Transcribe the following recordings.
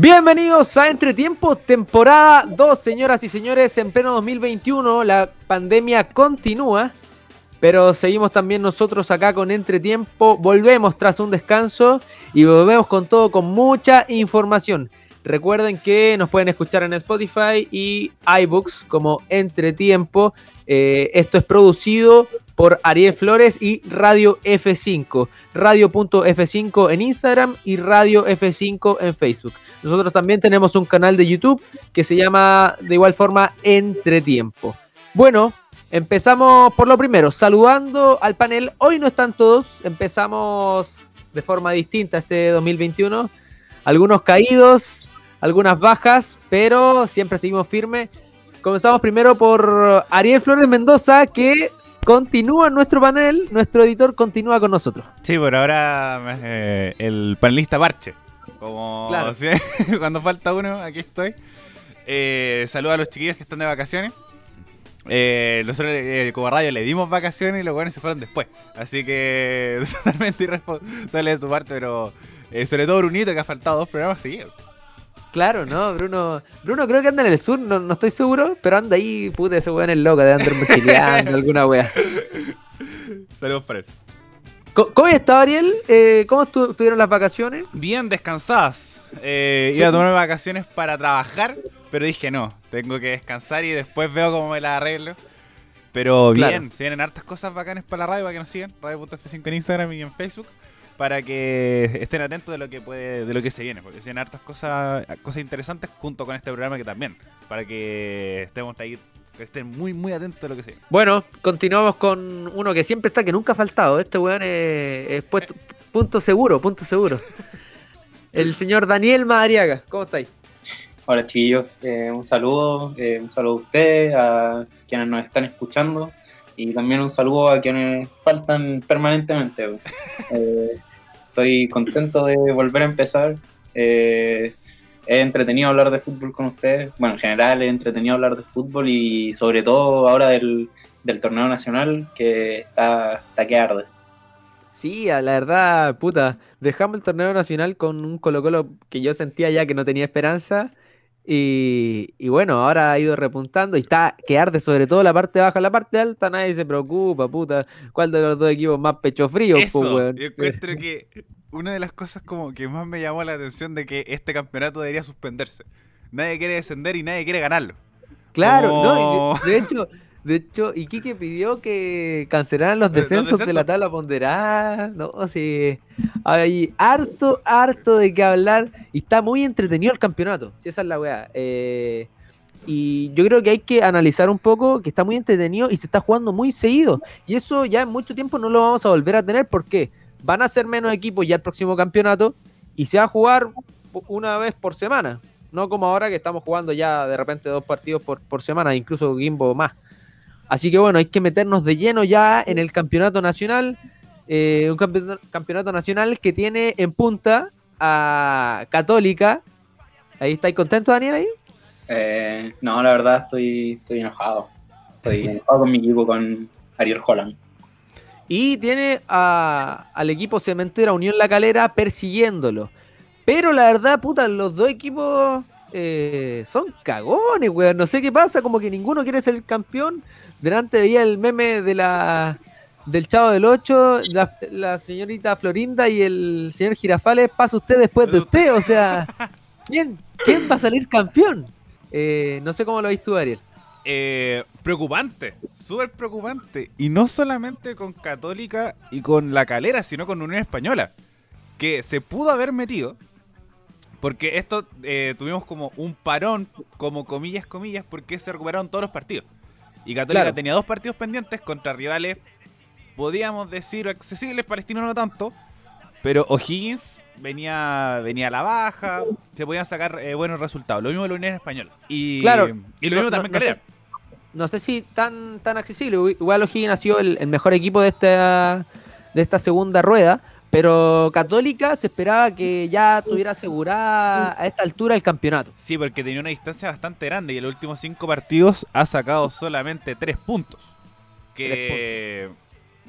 Bienvenidos a Entretiempo, temporada 2, señoras y señores, en pleno 2021. La pandemia continúa, pero seguimos también nosotros acá con Entretiempo. Volvemos tras un descanso y volvemos con todo, con mucha información. Recuerden que nos pueden escuchar en Spotify y iBooks como Entretiempo. Eh, esto es producido por Ariel Flores y Radio F5. Radio.f5 en Instagram y Radio F5 en Facebook. Nosotros también tenemos un canal de YouTube que se llama de igual forma Entretiempo. Bueno, empezamos por lo primero, saludando al panel. Hoy no están todos, empezamos de forma distinta este 2021. Algunos caídos, algunas bajas, pero siempre seguimos firmes. Comenzamos primero por Ariel Flores Mendoza, que continúa en nuestro panel. Nuestro editor continúa con nosotros. Sí, por ahora eh, el panelista Parche. Como Claro. ¿sí? cuando falta uno, aquí estoy. Eh, saludo a los chiquillos que están de vacaciones. Eh, nosotros eh, como radio le dimos vacaciones y los buenos se fueron después. Así que totalmente irresponsable de su parte, pero eh, sobre todo Brunito que ha faltado dos programas seguidos. Claro, ¿no? Bruno Bruno creo que anda en el sur, no, no estoy seguro, pero anda ahí, puta, ese weón es loco de andar mochileando, alguna wea. Saludos para él. ¿Cómo está Ariel? Eh, ¿Cómo estu- estuvieron las vacaciones? Bien descansadas. Eh, iba a tomarme vacaciones para trabajar, pero dije no, tengo que descansar y después veo cómo me la arreglo. Pero Claro. bien, se vienen hartas cosas bacanas para la radio, para que nos sigan, radio.f5 en Instagram y en Facebook, para que estén atentos de lo que puede, de lo que se viene, porque se vienen hartas cosas, cosas interesantes junto con este programa que también, para que estemos ahí, que estén muy muy atentos de lo que se viene. Bueno, continuamos con uno que siempre está, que nunca ha faltado. Este weón es, es puesto- punto seguro, punto seguro. El señor Daniel Madariaga, ¿cómo estáis? Hola chiquillos, Eh, un saludo, eh, un saludo a ustedes, a quienes nos están escuchando y también un saludo a quienes faltan permanentemente. Eh, estoy contento de volver a empezar. Eh, es entretenido hablar de fútbol con ustedes. Bueno, en general es entretenido hablar de fútbol y sobre todo ahora del, torneo nacional que está, está que arde. Sí, la verdad, puta, dejamos el torneo nacional con un Colo Colo que yo sentía ya que no tenía esperanza. Y, y bueno, ahora ha ido repuntando y está que arde sobre todo la parte baja, la parte alta nadie se preocupa, puta. ¿Cuál de los dos equipos más pecho frío? po, Eso, weón? yo encuentro que una de las cosas como que más me llamó la atención de que este campeonato debería suspenderse. Nadie quiere descender y nadie quiere ganarlo. Claro, Como- no, de hecho, de hecho, Iquique pidió que cancelaran los Los descensos de la tabla ponderada, no, sí, hay harto, harto de qué hablar y está muy entretenido el campeonato, si esa es la weá. eh, y yo creo que hay que analizar un poco que está muy entretenido y se está jugando muy seguido. Y eso ya en mucho tiempo no lo vamos a volver a tener porque van a ser menos equipos ya el próximo campeonato y se va a jugar una vez por semana. No como ahora que estamos jugando ya de repente dos partidos por, por semana, incluso Gimbo más. Así que bueno, hay que meternos de lleno ya en el campeonato nacional. eh, un campeonato, campeonato nacional que tiene en punta a Católica. Ahí estáis contento, Daniel, ahí? Eh, no, la verdad estoy, estoy enojado. Estoy enojado con mi equipo, con Ariel Holland. Y tiene a- al equipo Cementera Unión La Calera persiguiéndolo. Pero la verdad, puta, los dos equipos eh, son cagones, weón. No sé qué pasa, como que ninguno quiere ser el campeón. Delante veía el meme de la del Chavo del 8, la, señorita Florinda y el señor Girafales, pasa usted después de usted. O sea, ¿quién, quién va a salir campeón? Eh, no sé cómo lo veis tú, Ariel. Eh, preocupante, súper preocupante. Y no solamente con Católica y con La Calera, sino con Unión Española. Que se pudo haber metido. Porque esto eh, tuvimos como un parón, como comillas, comillas, porque se recuperaron todos los partidos. Y Católica Claro. tenía dos partidos pendientes contra rivales, podíamos decir, accesibles, Palestino no tanto. Pero O'Higgins venía, venía a la baja, se podían sacar eh, buenos resultados. Lo mismo de la Unión Española. Y, Claro. y lo mismo no- también no sé- no sé si tan, tan accesible. Igual O'Higgins ha sido el, el mejor equipo de esta, de esta segunda rueda. Pero Católica se esperaba que ya tuviera asegurada a esta altura el campeonato. Sí, porque tenía una distancia bastante grande y en los últimos cinco partidos ha sacado solamente tres puntos. Que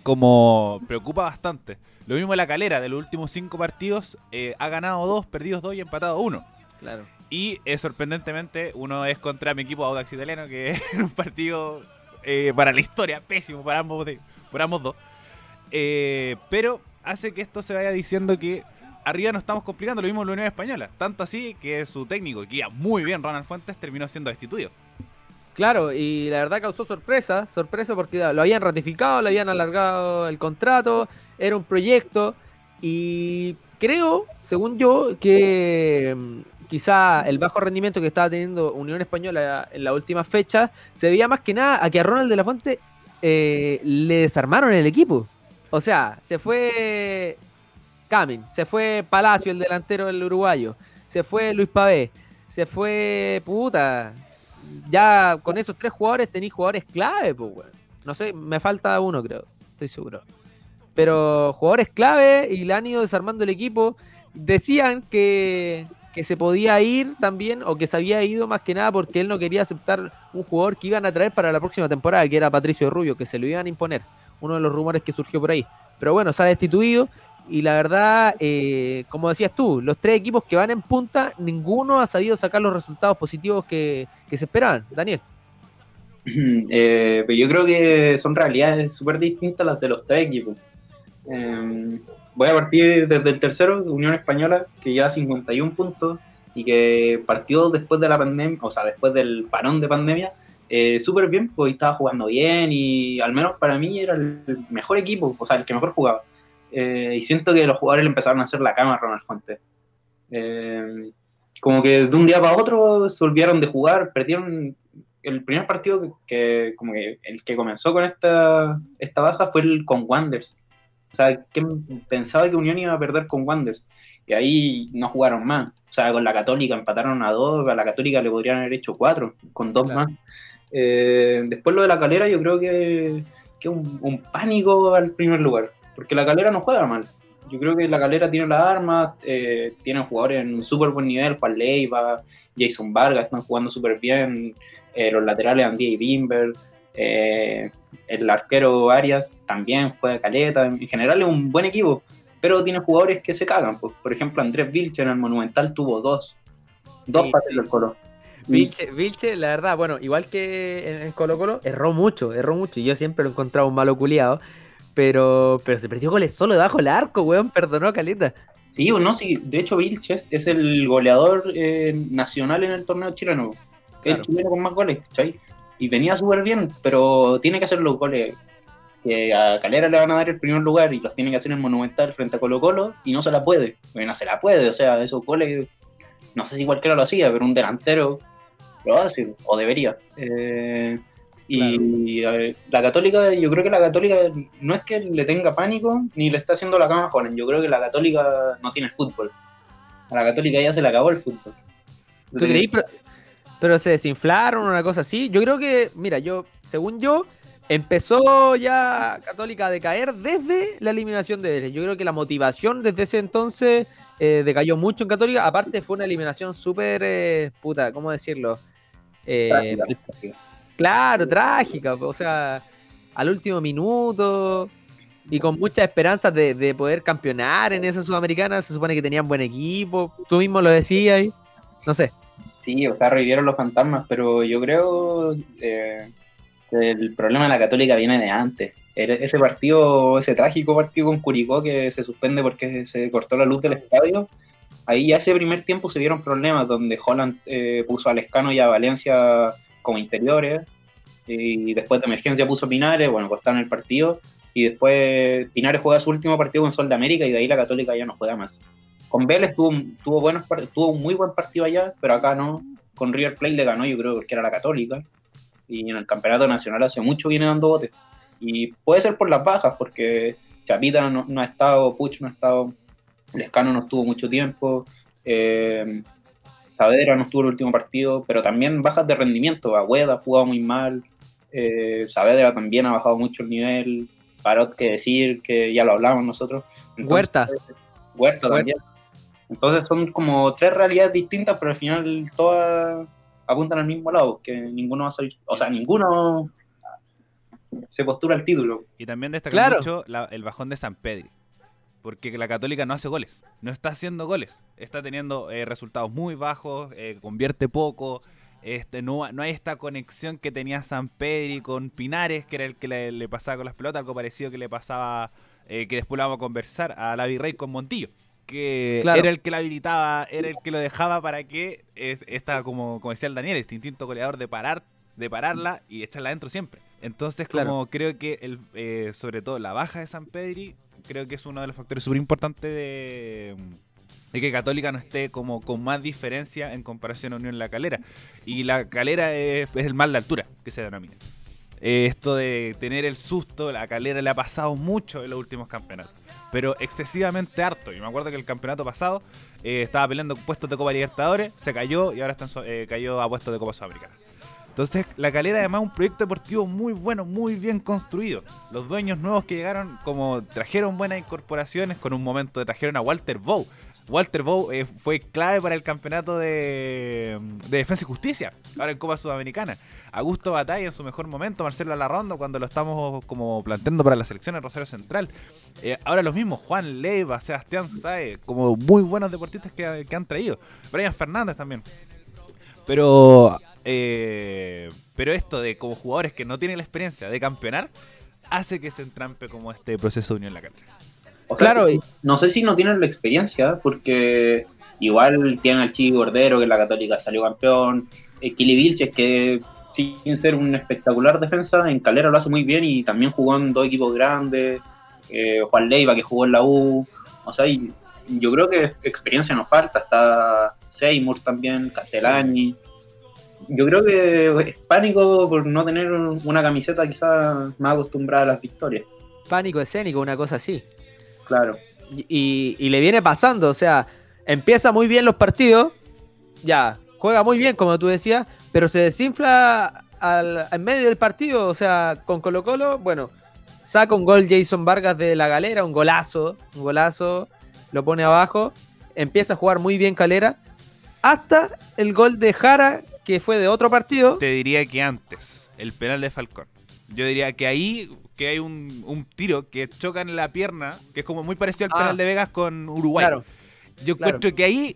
como preocupa bastante. Lo mismo la calera, de los últimos cinco partidos eh, ha ganado dos, perdido dos y empatado uno. Claro. Y eh, sorprendentemente, uno es contra mi equipo Audax Italiano, que es un partido eh, para la historia, pésimo para ambos, por ambos dos. Eh, pero hace que esto se vaya diciendo que arriba nos estamos complicando, lo mismo en la Unión Española. Tanto así que su técnico, que iba muy bien, Ronald Fuentes, terminó siendo destituido. Claro, y la verdad causó sorpresa, sorpresa porque lo habían ratificado, le habían alargado el contrato, era un proyecto y creo, según yo, que mm, quizá el bajo rendimiento que estaba teniendo Unión Española en la última fecha se debía más que nada a que a Ronald de la Fuente eh, le desarmaron el equipo. O sea, se fue Camin, se fue Palacio, el delantero del uruguayo, se fue Luis Pavé, se fue puta. Ya con esos tres jugadores tenéis jugadores clave, pues, weón. No sé, me falta uno, creo, estoy seguro. Pero jugadores clave y le han ido desarmando el equipo. Decían que, que se podía ir también, o que se había ido más que nada porque él no quería aceptar un jugador que iban a traer para la próxima temporada, que era Patricio Rubio, que se lo iban a imponer. Uno de los rumores que surgió por ahí. Pero bueno, ha destituido. Y la verdad, eh, como decías tú, los tres equipos que van en punta, ninguno ha sabido sacar los resultados positivos que, se esperaban. Daniel. Eh, yo creo que son realidades súper distintas las de los tres equipos. Eh, voy a partir desde el tercero, Unión Española, que lleva 51 puntos y que partió después de la pandemia, o sea, después del parón de pandemia, eh, súper bien, porque estaba jugando bien y al menos para mí era el mejor equipo, o sea, el que mejor jugaba. Eh, y siento que los jugadores le empezaron a hacer la cama a Ronald Fuentes. Eh, como que de un día para otro se olvidaron de jugar, perdieron el primer partido que, que- como que el que comenzó con esta, esta baja fue el con Wanders. O sea, ¿quién pensaba que Unión iba a perder con Wanders? Y ahí no jugaron más. O sea, con la Católica empataron a dos, a la Católica le podrían haber hecho cuatro, con dos Claro. más. Eh, después lo de la calera, yo creo que, que un, un pánico al primer lugar, porque la calera no juega mal. Yo creo que la calera tiene las armas, eh, tiene jugadores en un súper buen nivel, Juan Leiva, Jason Vargas, están jugando súper bien, eh, los laterales Andy y Bimber, el arquero Arias también juega caleta, en general es un buen equipo, pero tiene jugadores que se cagan. pues. Por ejemplo, Andrés Vilche en el Monumental tuvo dos, dos Sí, pases del colo. Vilche, Vilche, la verdad, bueno, igual que en, en Colo Colo, erró mucho, erró mucho. Y yo siempre lo he encontrado un malo culiado. Pero, pero se perdió goles solo debajo del arco, weón, perdonó a Caleta. Sí, o no, sí, de hecho Vilches es el goleador eh, nacional en el torneo chileno. Es Claro. el chileno con más goles, ¿cachai? Y venía súper bien, pero tiene que hacer los goles que a Calera le van a dar el primer lugar y los tiene que hacer en Monumental frente a Colo Colo y no se la puede. Porque no se la puede, o sea, esos goles, no sé si cualquiera lo hacía, pero un delantero lo hace, o debería. Eh, y ver, la Católica, yo creo que la Católica no es que le tenga pánico ni le está haciendo la cama a Juanen. Yo creo que la Católica no tiene fútbol. A la Católica ya se le acabó el fútbol. ¿Tú creí? Pero, pero se desinflaron, una cosa así. Yo creo que, mira, yo, según yo, empezó ya Católica a decaer desde la eliminación de Vélez. Yo creo que la motivación desde ese entonces eh, decayó mucho en Católica. Aparte, fue una eliminación súper, eh, puta, ¿cómo decirlo? Eh, Claro, trágica, o sea, al último minuto y con muchas esperanzas de, de poder campeonar en esa sudamericana, se supone que tenían buen equipo, tú mismo lo decías, y- no sé, Sí, o sea, revivieron los fantasmas, pero yo creo eh, el problema de la Católica viene de antes. Ese partido, ese trágico partido con Curicó que se suspende porque se cortó la luz del estadio, ahí ya ese primer tiempo se vieron problemas donde Holland eh, puso a Lescano y a Valencia como interiores y después de emergencia puso a Pinares, bueno, cortaron el partido y después Pinares juega su último partido con Sol de América y de ahí la Católica ya no juega más. Con Vélez tuvo, tuvo, buenos, tuvo un muy buen partido allá, pero acá no. Con River Plate le ganó, yo creo que era la Católica. Y en el campeonato nacional hace mucho viene dando botes. Y puede ser por las bajas, porque Chapita no, no ha estado, Puch no ha estado, Lescano no estuvo mucho tiempo, eh, Saavedra no estuvo el último partido, pero también bajas de rendimiento. Agüeda ha jugado muy mal, eh, Saavedra también ha bajado mucho el nivel. Parot que decir, que ya lo hablamos nosotros. Entonces, Huerta. Huerta Huerta. también. Entonces son como tres realidades distintas, pero al final todas apuntan al mismo lado, que ninguno va a salir, o sea, ninguno se postura al título. Y también destaca Claro. mucho la- el bajón de San Pedri. porque la Católica no hace goles, no está haciendo goles, está teniendo eh, resultados muy bajos, eh, convierte poco, este, no, no hay esta conexión que tenía San Pedri con Pinares, que era el que le, pasaba con las pelotas, algo parecido que le pasaba, eh, que después lo vamos a conversar, a la Virrey con Montillo, que era el que la habilitaba, era el que lo dejaba para que esta, como, como decía el Daniel, este instinto goleador de parar, de pararla y echarla adentro siempre. Entonces, como creo que el, sobre todo la baja de San Pedri creo que es uno de los factores súper importantes de, que Católica no esté como con más diferencia en comparación a Unión La Calera. Y La Calera es, el mal de altura que se denomina. Eh, esto de tener el susto, la calera le ha pasado mucho en los últimos campeonatos, pero excesivamente harto. Y me acuerdo que el campeonato pasado eh, estaba peleando puestos de Copa Libertadores, se cayó y ahora está eh, cayó a puestos de Copa Sudamericana. Entonces, La Calera además es un proyecto deportivo muy bueno, muy bien construido. Los dueños nuevos que llegaron, como trajeron buenas incorporaciones, con un momento trajeron a Walter Bow. Walter Bow eh, fue clave para el campeonato de, Defensa y Justicia, ahora en Copa Sudamericana. Augusto Batalla en su mejor momento, Marcelo Alarrondo cuando lo estamos como planteando para la selección en Rosario Central. Eh, ahora los mismos, Juan Leiva, Sebastián Sae, como muy buenos deportistas que, han traído. Brian Fernández también. Pero eh, pero esto de como jugadores que no tienen la experiencia de campeonar, hace que se entrampe como este proceso de unión en la claro, no sé si no tienen la experiencia, porque igual tienen al Chico Gordero, que en la Católica salió campeón, eh, Kili Vilches, que sin ser un espectacular defensa, en Calera lo hace muy bien y también jugó en dos equipos grandes, eh, Juan Leiva, que jugó en la U, o sea, yo creo que experiencia nos falta, está Seymour también, Castellani yo creo que es pánico por no tener una camiseta quizás más acostumbrada a las victorias. Pánico escénico, una cosa así. Claro. Y, le viene pasando, o sea, empieza muy bien los partidos, ya, juega muy bien, como tú decías, pero se desinfla al, en medio del partido, o sea, con Colo Colo, bueno, saca un gol Jason Vargas de la galera, un golazo, un golazo, lo pone abajo, empieza a jugar muy bien Calera, hasta el gol de Jara que fue de otro partido. Te diría que antes, el penal de Falcón. Yo diría que ahí que hay un, tiro que choca en la pierna, que es como muy parecido al penal ah. de Vegas con Uruguay. Yo creo que ahí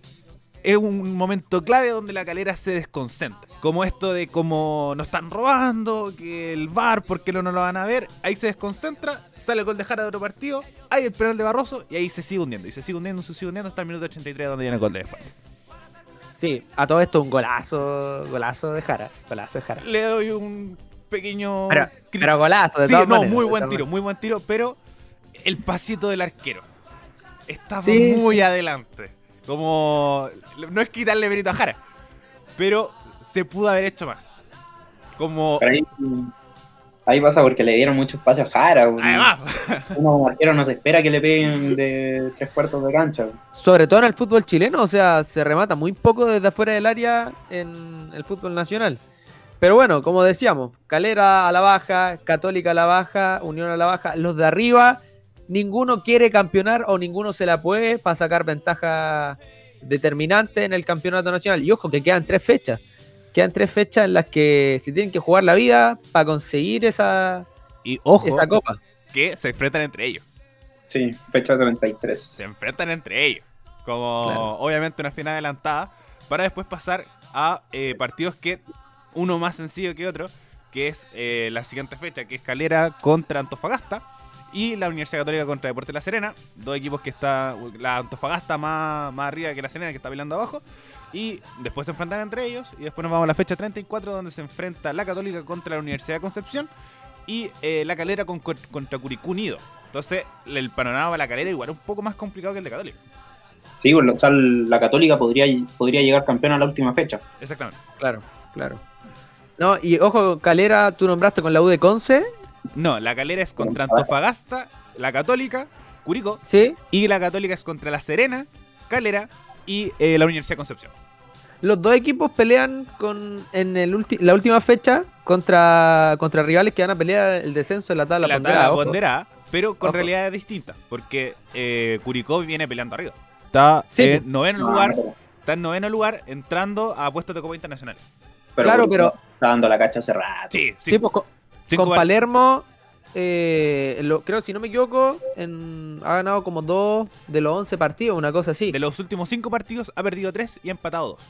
es un momento clave donde la calera se desconcentra. Como esto de como nos están robando, que el bar, porque no, no lo van a ver? Ahí se desconcentra, sale el gol de Jara de otro partido, hay el penal de Barroso y ahí se sigue hundiendo. Y se sigue hundiendo, se sigue hundiendo hasta el minuto 83 donde viene el gol de Falcón. Sí, a todo esto un golazo, golazo de Jara, golazo de Jara. Le doy un pequeño... Pero, golazo, de sí, no, muy buen tiro, muy buen tiro, pero el pasito del arquero estaba muy adelante. Como, no es quitarle mérito a Jara, pero se pudo haber hecho más. Como... Ahí pasa porque le dieron mucho espacio a Jara. Además. Uno como arquero no se espera que le peguen de tres cuartos de cancha. Sobre todo en el fútbol chileno, o sea, se remata muy poco desde afuera del área en el fútbol nacional. Pero bueno, como decíamos, Calera a la baja, Católica a la baja, Unión a la baja, los de arriba, ninguno quiere campeonar o ninguno se la puede para sacar ventaja determinante en el campeonato nacional. Y ojo que quedan tres fechas quedan tres fechas en las que se tienen que jugar la vida para conseguir esa, y ojo, esa copa. Que se enfrentan entre ellos. Sí, fecha 33. Se enfrentan entre ellos. Como obviamente una final adelantada. Para después pasar a eh, partidos que uno más sencillo que otro. Que es eh, la siguiente fecha, que es Calera contra Antofagasta. Y la Universidad Católica contra Deportes La Serena. Dos equipos que está. La Antofagasta más, más arriba que La Serena, que está peleando abajo. Y después se enfrentan entre ellos. Y después nos vamos a la fecha 34, donde se enfrenta la Católica contra la Universidad de Concepción. Y eh, la Calera contra Curicú Unido. Entonces, el panorama de la Calera igual es un poco más complicado que el de Católica. Sí, o sea, la Católica podría, podría llegar campeón a la última fecha. Exactamente. Claro, claro. No, y ojo, Calera, tú nombraste con la U de Conce. No, la Calera es contra Antofagasta, la Católica, Curicó. Sí. Y la Católica es contra La Serena, Calera y eh, la Universidad de Concepción. Los dos equipos pelean con en el la última fecha contra, contra rivales que van a pelear el descenso de la tabla la ponderada. pero con realidades distintas, porque eh, Curicó viene peleando arriba. Está en noveno lugar, está en noveno lugar entrando a puestos de Copa Internacional. claro, pero está dando la cacha hace rato. Sí, sí. Pues, con, Palermo eh, lo- creo, si no me equivoco, en- ha ganado como dos de los 11 partidos, una cosa así. De los últimos cinco partidos ha perdido tres y ha empatado dos.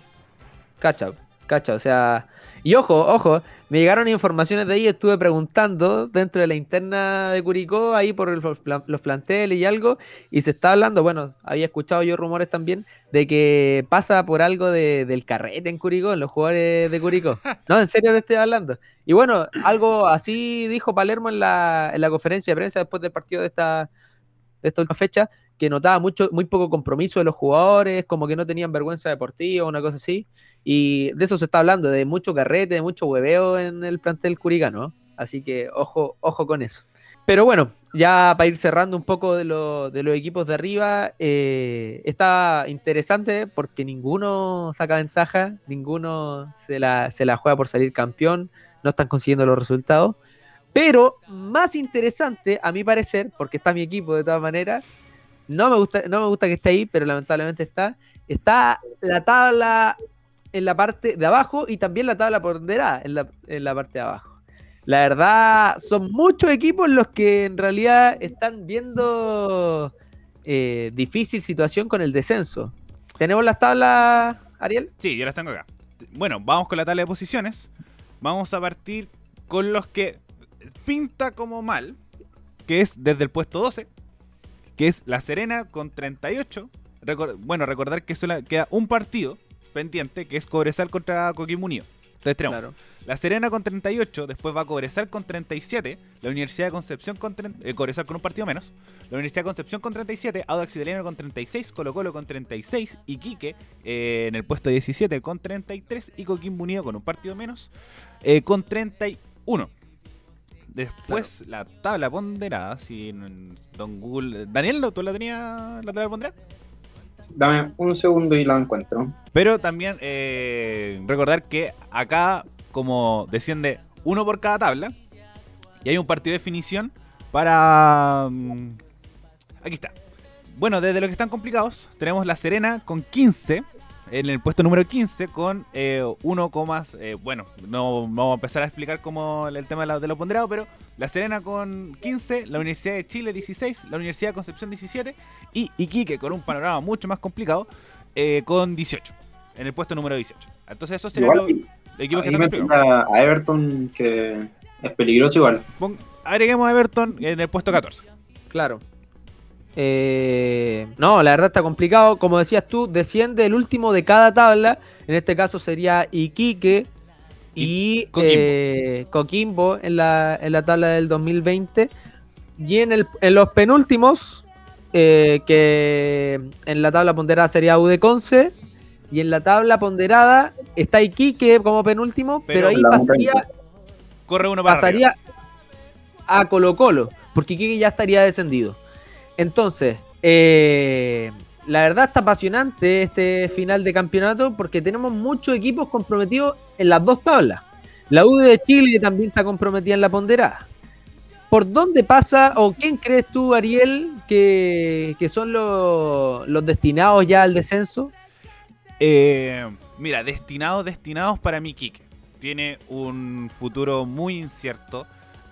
Cacha, cacha, o sea. Y ojo, ojo, me llegaron informaciones de ahí, estuve preguntando dentro de la interna de Curicó, ahí por el- los plan- los planteles y algo, y se está hablando, bueno, había escuchado yo rumores también, de que pasa por algo de- del carrete en Curicó, en los jugadores de Curicó. No, en serio te estoy hablando. Y bueno, algo así dijo Palermo en la, en la conferencia de prensa después del partido de esta, de esta última fecha, que notaba mucho, muy poco compromiso de los jugadores, como que no tenían vergüenza deportiva, una cosa así. Y de eso se está hablando, de mucho carrete, de mucho hueveo en el plantel curicano. Así que ojo, ojo con eso. Pero bueno, ya para ir cerrando un poco de, de los equipos de arriba, eh, está interesante porque ninguno saca ventaja, ninguno se la, se la juega por salir campeón, no están consiguiendo los resultados. Pero más interesante, a mi parecer, porque está mi equipo de todas maneras, no me gusta, no me gusta que esté ahí, pero lamentablemente está, está la tabla en la parte de abajo y también la tabla ponderada en la, en la parte de abajo. La verdad, son muchos equipos los que en realidad están viendo eh, difícil situación con el descenso. ¿Tenemos las tablas, Ariel? Sí, yo las tengo acá. Bueno, vamos con la tabla de posiciones. Vamos a partir con los que pinta como mal, que es desde el puesto 12, que es La Serena con 38. Recor- bueno, recordar que solo queda un partido pendiente, que es Cobresal contra Coquimbo Unido. Entonces tenemos Claro. La Serena con 38, después va Cobresal con 37, la Universidad de Concepción con 30, eh, Cobresal con un partido menos, la Universidad de Concepción con 37, Audax Italiano con 36, Colo Colo con 36, Iquique eh, en el puesto 17 con 33 y Coquimbo Unido con un partido menos eh, con 31. Después la tabla ponderada, si Don Google... Daniel, ¿tú la tenías la tabla ponderada? Dame un segundo y la encuentro. Pero también eh, recordar que acá, como desciende uno por cada tabla, y hay un partido de definición para. mm, Aquí está. Bueno, desde los que están complicados, tenemos La Serena con 15, en el puesto número 15, con eh, 1, eh, bueno, no vamos a empezar a explicar cómo el tema de, la- de los ponderados, pero La Serena con 15, la Universidad de Chile 16, la Universidad de Concepción 17 y Iquique con un panorama mucho más complicado eh, con 18, en el puesto número 18. Entonces esos serían los equipos que están a Everton, que es peligroso igual. Pon- agreguemos a Everton en el puesto 14. Claro. Eh, no, la verdad está complicado. Como decías tú, desciende el último de cada tabla. En este caso sería Iquique y Coquimbo. eh, Coquimbo en la, en la tabla del 2020. Y en, el, en los penúltimos, eh, que en la tabla ponderada sería U de Conce. Y en la tabla ponderada está Iquique como penúltimo, pero, Pero ahí pasaría, Corre uno para arriba. pasaría a Colo Colo, porque Iquique ya estaría descendido. Entonces, eh, la verdad está apasionante este final de campeonato porque tenemos muchos equipos comprometidos en las dos tablas. La U de Chile también está comprometida en la ponderada. ¿Por dónde pasa o quién crees tú, Ariel, que, son los, destinados ya al descenso? Eh, mira, destinados, destinados para mi. Tiene un futuro muy incierto.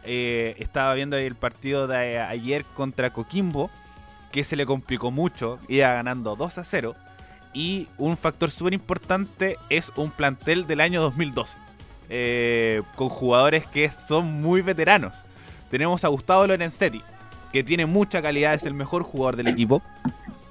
Eh, estaba viendo el partido de ayer contra Coquimbo, que se le complicó mucho, iba ganando 2 a 0. Y un factor súper importante es un plantel del año 2012, eh, con jugadores que son muy veteranos. Tenemos a Gustavo Lorenzetti, que tiene mucha calidad, es el mejor jugador del equipo,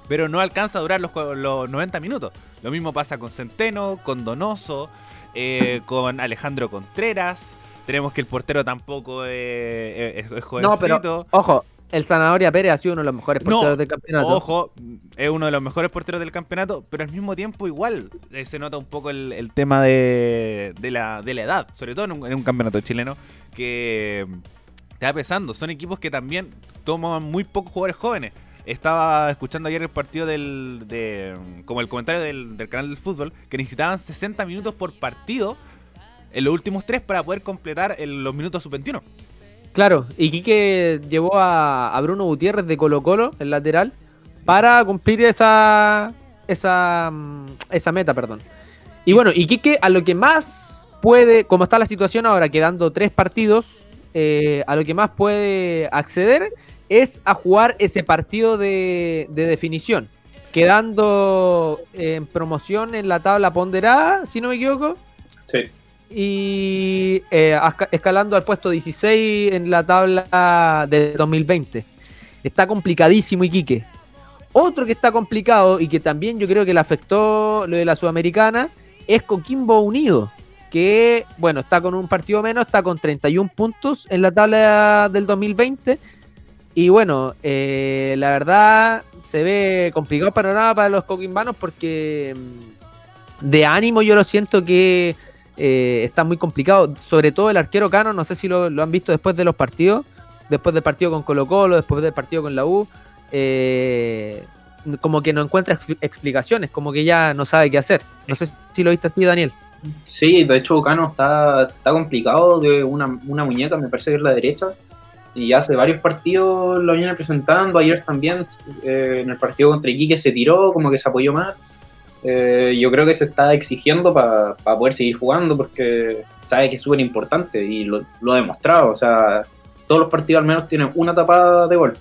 pero no alcanza a durar los 90 minutos. Lo mismo pasa con Centeno, con Donoso, eh, con Alejandro Contreras. Tenemos que el portero tampoco eh, es, es No, jovencito. pero ojo, el Zanahoria Pérez ha sido uno de los mejores No, porteros del campeonato. Ojo, es uno de los mejores porteros del campeonato, pero al mismo tiempo igual eh, se nota un poco el, el tema de, de la, de la edad, sobre todo en un, en un campeonato chileno que mm, te va pesando. Son equipos que también toman muy pocos jugadores jóvenes. Estaba escuchando ayer el partido del, de, mm, como el comentario del, del canal del fútbol, que necesitaban 60 minutos por partido en los últimos tres para poder completar el- los minutos sub-21. Claro, y Quique llevó a, a Bruno Gutiérrez de Colo Colo, el lateral, para cumplir esa, esa, mm, esa meta, perdón. Y bueno, y Quique a lo que más puede, como está la situación ahora, quedando tres partidos eh, a lo que más puede acceder es a jugar ese partido de, de definición, quedando en promoción en la tabla ponderada, si no me equivoco. Sí. Y eh, escalando al puesto 16 en la tabla del 2020. Está complicadísimo Iquique. Otro que está complicado y que también yo creo que le afectó lo de la Sudamericana es Coquimbo Unido, que bueno, está con un partido menos, está con 31 puntos en la tabla del 2020. Y bueno, eh, la verdad se ve complicado el panorama para los coquimbanos porque mm, de ánimo yo lo siento que eh, está muy complicado. Sobre todo el arquero Cano, no sé si lo, han visto después de los partidos, después del partido con Colo Colo, después del partido con la U. eh, como que no encuentra expli- explicaciones, como que ya no sabe qué hacer. No sé si lo viste así, Daniel. Sí, de hecho Cano está, está complicado de una, una muñeca, me parece que la derecha. Y hace varios partidos lo viene presentando. Ayer también eh, en el partido contra Iquique se tiró, como que se apoyó más. Eh, yo creo que se está exigiendo para poder seguir jugando porque sabe que es súper importante y lo, lo ha demostrado. O sea, todos los partidos al menos tienen una tapada de gol.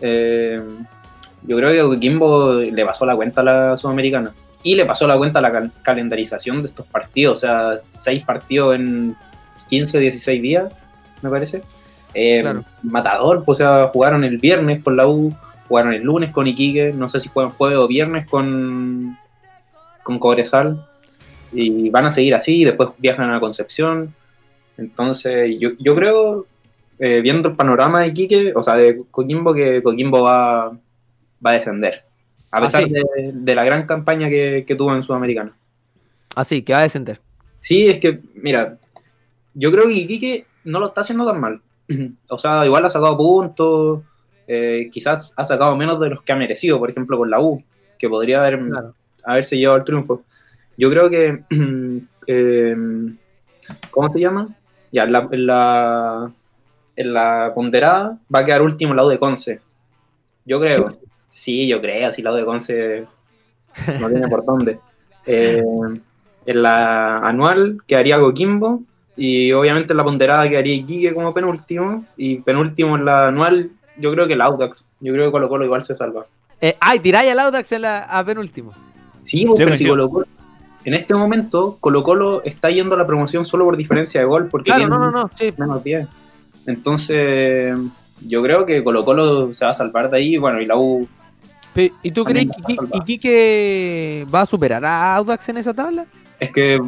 Eh, yo creo que Coquimbo le pasó la cuenta a la Sudamericana y le pasó la cuenta a la cal- calendarización de estos partidos. O sea, seis partidos en 15, 16 días, me parece. Eh, Claro. Matador, pues, o sea, jugaron el viernes con la U, jugaron el lunes con Iquique, no sé si juegan jueves o viernes con, con Cobresal. Y van a seguir así, después viajan a Concepción. Entonces, yo, yo creo, eh, viendo el panorama de Iquique, o sea, de Coquimbo, que Coquimbo va, va a descender. A Ah, pesar sí. de, de la gran campaña que, que tuvo en Sudamericana. Así, que va a descender. Sí, es que, mira, yo creo que Iquique no lo está haciendo tan mal. O sea, igual ha sacado puntos, eh, quizás ha sacado menos de los que ha merecido, por ejemplo, con la U, que podría haber, Claro. Haberse llevado el triunfo. Yo creo que, eh, ¿cómo se llama? Ya, en la, en la, en la ponderada va a quedar último el lado de Conce. Yo creo. Sí, yo creo, si el lado de Conce no tiene por dónde. Eh, en la anual quedaría Coquimbo y obviamente en la ponderada quedaría Iquique como penúltimo y penúltimo en la anual yo creo que el Audax. Yo creo que Colo Colo igual se salva. Eh, ay, tiráis al Audax en la, a penúltimo. Sí, pues, Yo pero si coincido. Colo Colo- en este momento Colo Colo está yendo a la promoción solo por diferencia de gol porque Claro, no, no, no. Sí. menos 10. Entonces yo creo que Colo Colo se va a salvar de ahí, bueno, y la U ¿Y tú crees que. Iquique va a superar a Audax en esa tabla? es que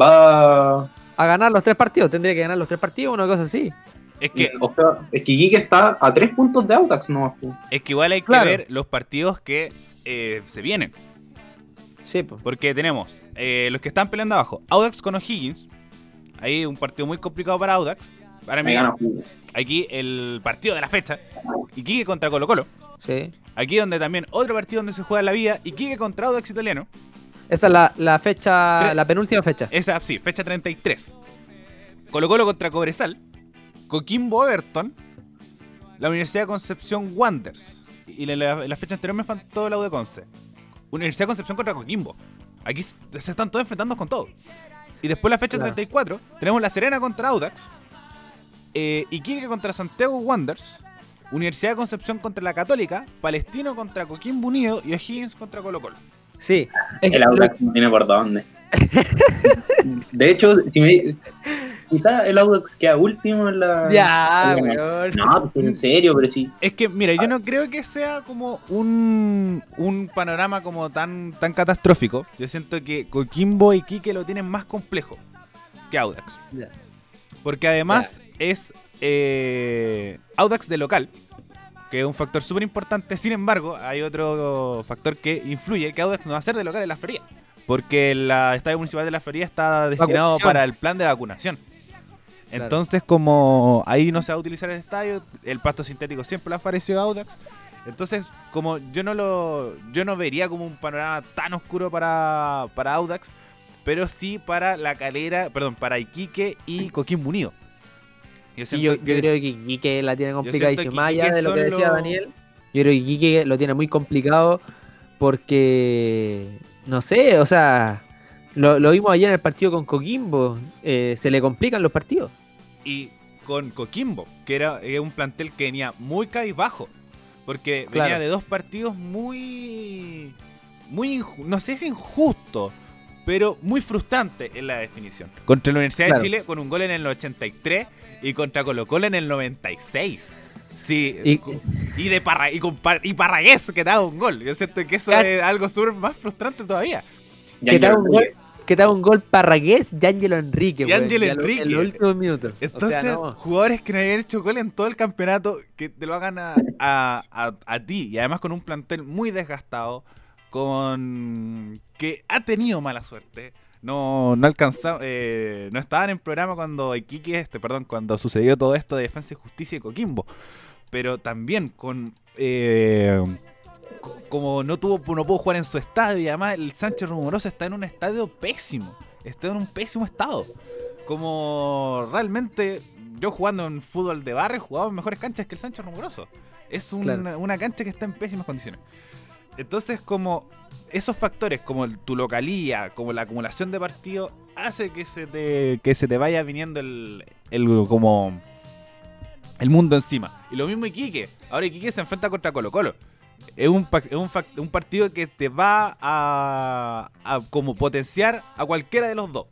va A ganar los tres partidos. Tendría que ganar los tres partidos, una cosa así. Es que, o sea, es que Iquique está a tres puntos de Audax, no. es que igual hay que Claro. ver los partidos que eh, se vienen. Sí, pues. Porque tenemos eh, los que están peleando abajo. Audax con O'Higgins. Ahí un partido muy complicado para Audax. Para mí, aquí el partido de la fecha. Iquique contra Colo Colo. Sí. Aquí donde también otro partido donde se juega la vida. Iquique contra Audax italiano. Esa es la, la fecha, la penúltima fecha. Esa, sí, fecha 33. Colo Colo contra Cobresal. Coquimbo Everton. La Universidad de Concepción Wanderers. Y la, la- la fecha anterior me faltó la U de Conce. Universidad de Concepción contra Coquimbo. Aquí se, están todos enfrentando con todo. Y después la fecha Claro. 34, tenemos La Serena contra Audax. Eh, Iquique contra Santiago Wanderers. Universidad de Concepción contra la Católica. Palestino contra Coquimbo Unido. Y O'Higgins contra Colo Colo. Sí. Es que El Audax no tiene por dónde. De hecho, si me quizá el Audax queda último en la. Ya, en la-. No, pues en serio, pero sí. Es que, mira, yo no creo que sea como un, un panorama como tan, tan catastrófico. Yo siento que Coquimbo y Quique lo tienen más complejo que Audax. Ya. Porque además es eh, Audax de local, que es un factor súper importante. Sin embargo, hay otro factor que influye, que Audax no va a ser de local en la Florida. Porque el Estadio Municipal de la Florida está destinado Vacunación. para el plan de vacunación. Claro. Entonces, como ahí no se va a utilizar el estadio, el pasto sintético siempre le ha parecido a Audax. Entonces, como yo no lo yo no vería como un panorama tan oscuro para, para Audax, pero sí para la calera, perdón, para Iquique y Coquimbo Unido. Yo Sí, yo, creo que Iquique la tiene complicadísima. Más allá de lo que decía Daniel, yo creo que Iquique lo tiene muy complicado porque, no sé, o sea, lo, lo vimos ayer en el partido con Coquimbo, eh, se le complican los partidos. y con Coquimbo, que era eh, un plantel que venía muy cabizbajo. Porque venía de dos partidos muy. Muy. No sé si injusto, pero muy frustrante en la definición. Contra la Universidad Claro. de Chile con un gol en el 83 y contra Colo Colo en el 96. Sí, Y- y, de Parra, y, con Par- y Parragués que daba un gol. Yo siento que eso es algo súper más frustrante todavía. Que te haga un gol, que te haga un gol Parragués y Ángelo Enrique. Y Ángelo Enrique. En los últimos minutos. O sea, Entonces, no. jugadores que no habían hecho gol en todo el campeonato, que te lo hagan a, a- a- a ti, y además con un plantel muy desgastado, con que ha tenido mala suerte. No, no alcanzaba, eh, no estaban en programa cuando Iquique, este, perdón, cuando sucedió todo esto de Defensa y Justicia y Coquimbo. Pero también con eh, como no tuvo, no pudo jugar en su estadio y además el Sánchez Rumoroso está en un estadio pésimo. Está en un pésimo estado. Como realmente yo jugando en fútbol de barrio jugaba en mejores canchas que el Sánchez Rumoroso. Es un- Claro. una cancha que está en pésimas condiciones. Entonces, como esos factores, como el- tu localía, como la acumulación de partidos, hace que se te, que se te vaya viniendo el, el como el mundo encima. Y lo mismo Iquique. Ahora Iquique se enfrenta contra Colo Colo. Es un, es un, un partido que te va a, a como potenciar a cualquiera de los dos.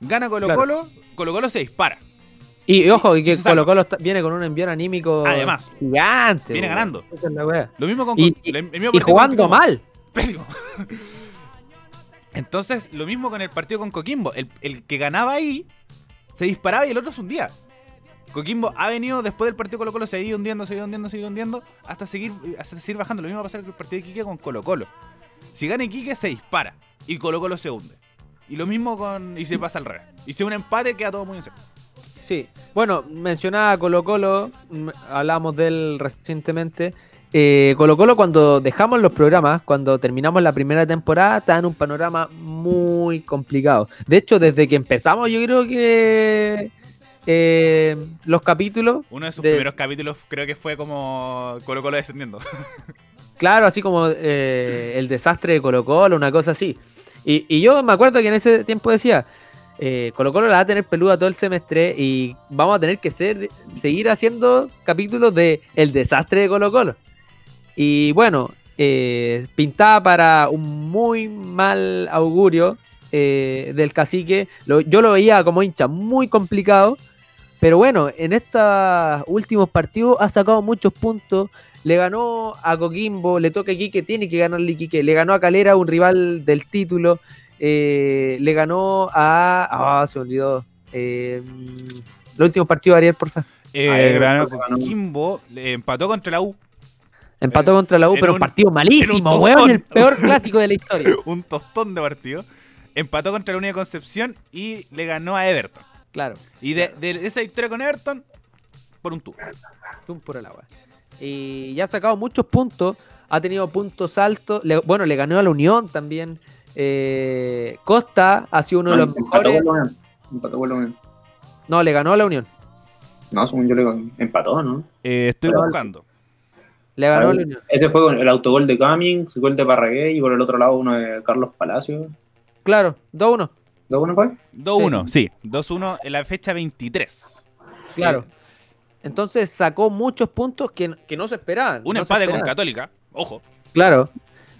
Gana Colo Claro. Colo, Colo Colo se dispara. Y, y ojo, y que. Colo Colo está- viene con un envión anímico Además. gigante. Viene ganando. Es. Lo mismo con Y- con- el- el mismo Y partido con jugando mal. Pésimo. Entonces, lo mismo con el partido con Coquimbo. El, el que ganaba ahí se disparaba y el otro se hundía. Coquimbo ha venido después del partido Colo Colo, se ha hundiendo, se hundiendo, se hundiendo, hasta seguir, seguir bajando. Lo mismo va a pasar con el partido de Iquique con Colo Colo. Si gana Iquique, se dispara y Colo Colo se hunde. Y lo mismo con. Y se pasa al revés. Y si un empate, queda todo muy en serio. Sí. Bueno, mencionaba Colo Colo, mm, hablamos de él recientemente. Eh, Colo Colo cuando dejamos los programas, cuando terminamos la primera temporada, está en un panorama muy complicado. De hecho, desde que empezamos yo creo que eh, los capítulos, Uno de sus De- primeros capítulos creo que fue como Colo Colo descendiendo. claro, así como eh, el desastre de Colo Colo, una cosa así. Y, y yo me acuerdo que en ese tiempo decía, eh, Colo Colo la va a tener peluda todo el semestre y vamos a tener que ser, seguir haciendo capítulos de el desastre de Colo Colo. Y bueno, eh, pintaba para un muy mal augurio eh, del cacique. Lo- yo lo veía como hincha muy complicado. Pero bueno, en estos últimos partidos ha sacado muchos puntos. Le ganó a Coquimbo, le toca a Iquique, tiene que ganarle a Iquique. Le ganó a Calera, un rival del título. eh, le ganó a. Ah, se me olvidó. Eh, los últimos partidos de Ariel, por favor. Eh, ganó. Coquimbo, le empató contra la U. Empató contra la U, en pero un partido malísimo, weón. El peor clásico de la historia. un tostón de partido. Empató contra la Unión de Concepción y le ganó a Everton. Claro. Y de, de esa victoria con Everton, por un tubo. Tum por el agua. Y ya ha sacado muchos puntos. Ha tenido puntos altos. le- bueno, le ganó a la Unión también. Eh, Costa ha sido uno de los empató mejores. con la Unión. Empató con la Unión. No, le ganó a la Unión. No, según yo le empató, ¿no? Eh, estoy Pero- buscando. Le ganó a la. Unión. Ese fue con el autogol de Cummings, gol de Parragué y por el otro lado uno de Carlos Palacio. Claro, 2-1. ¿Dos uno fue? 2-1, sí. 2-1 en la fecha 23. Claro. Eh, Entonces sacó muchos puntos que, que no se esperaban. un no empate con. Católica. Ojo. Claro.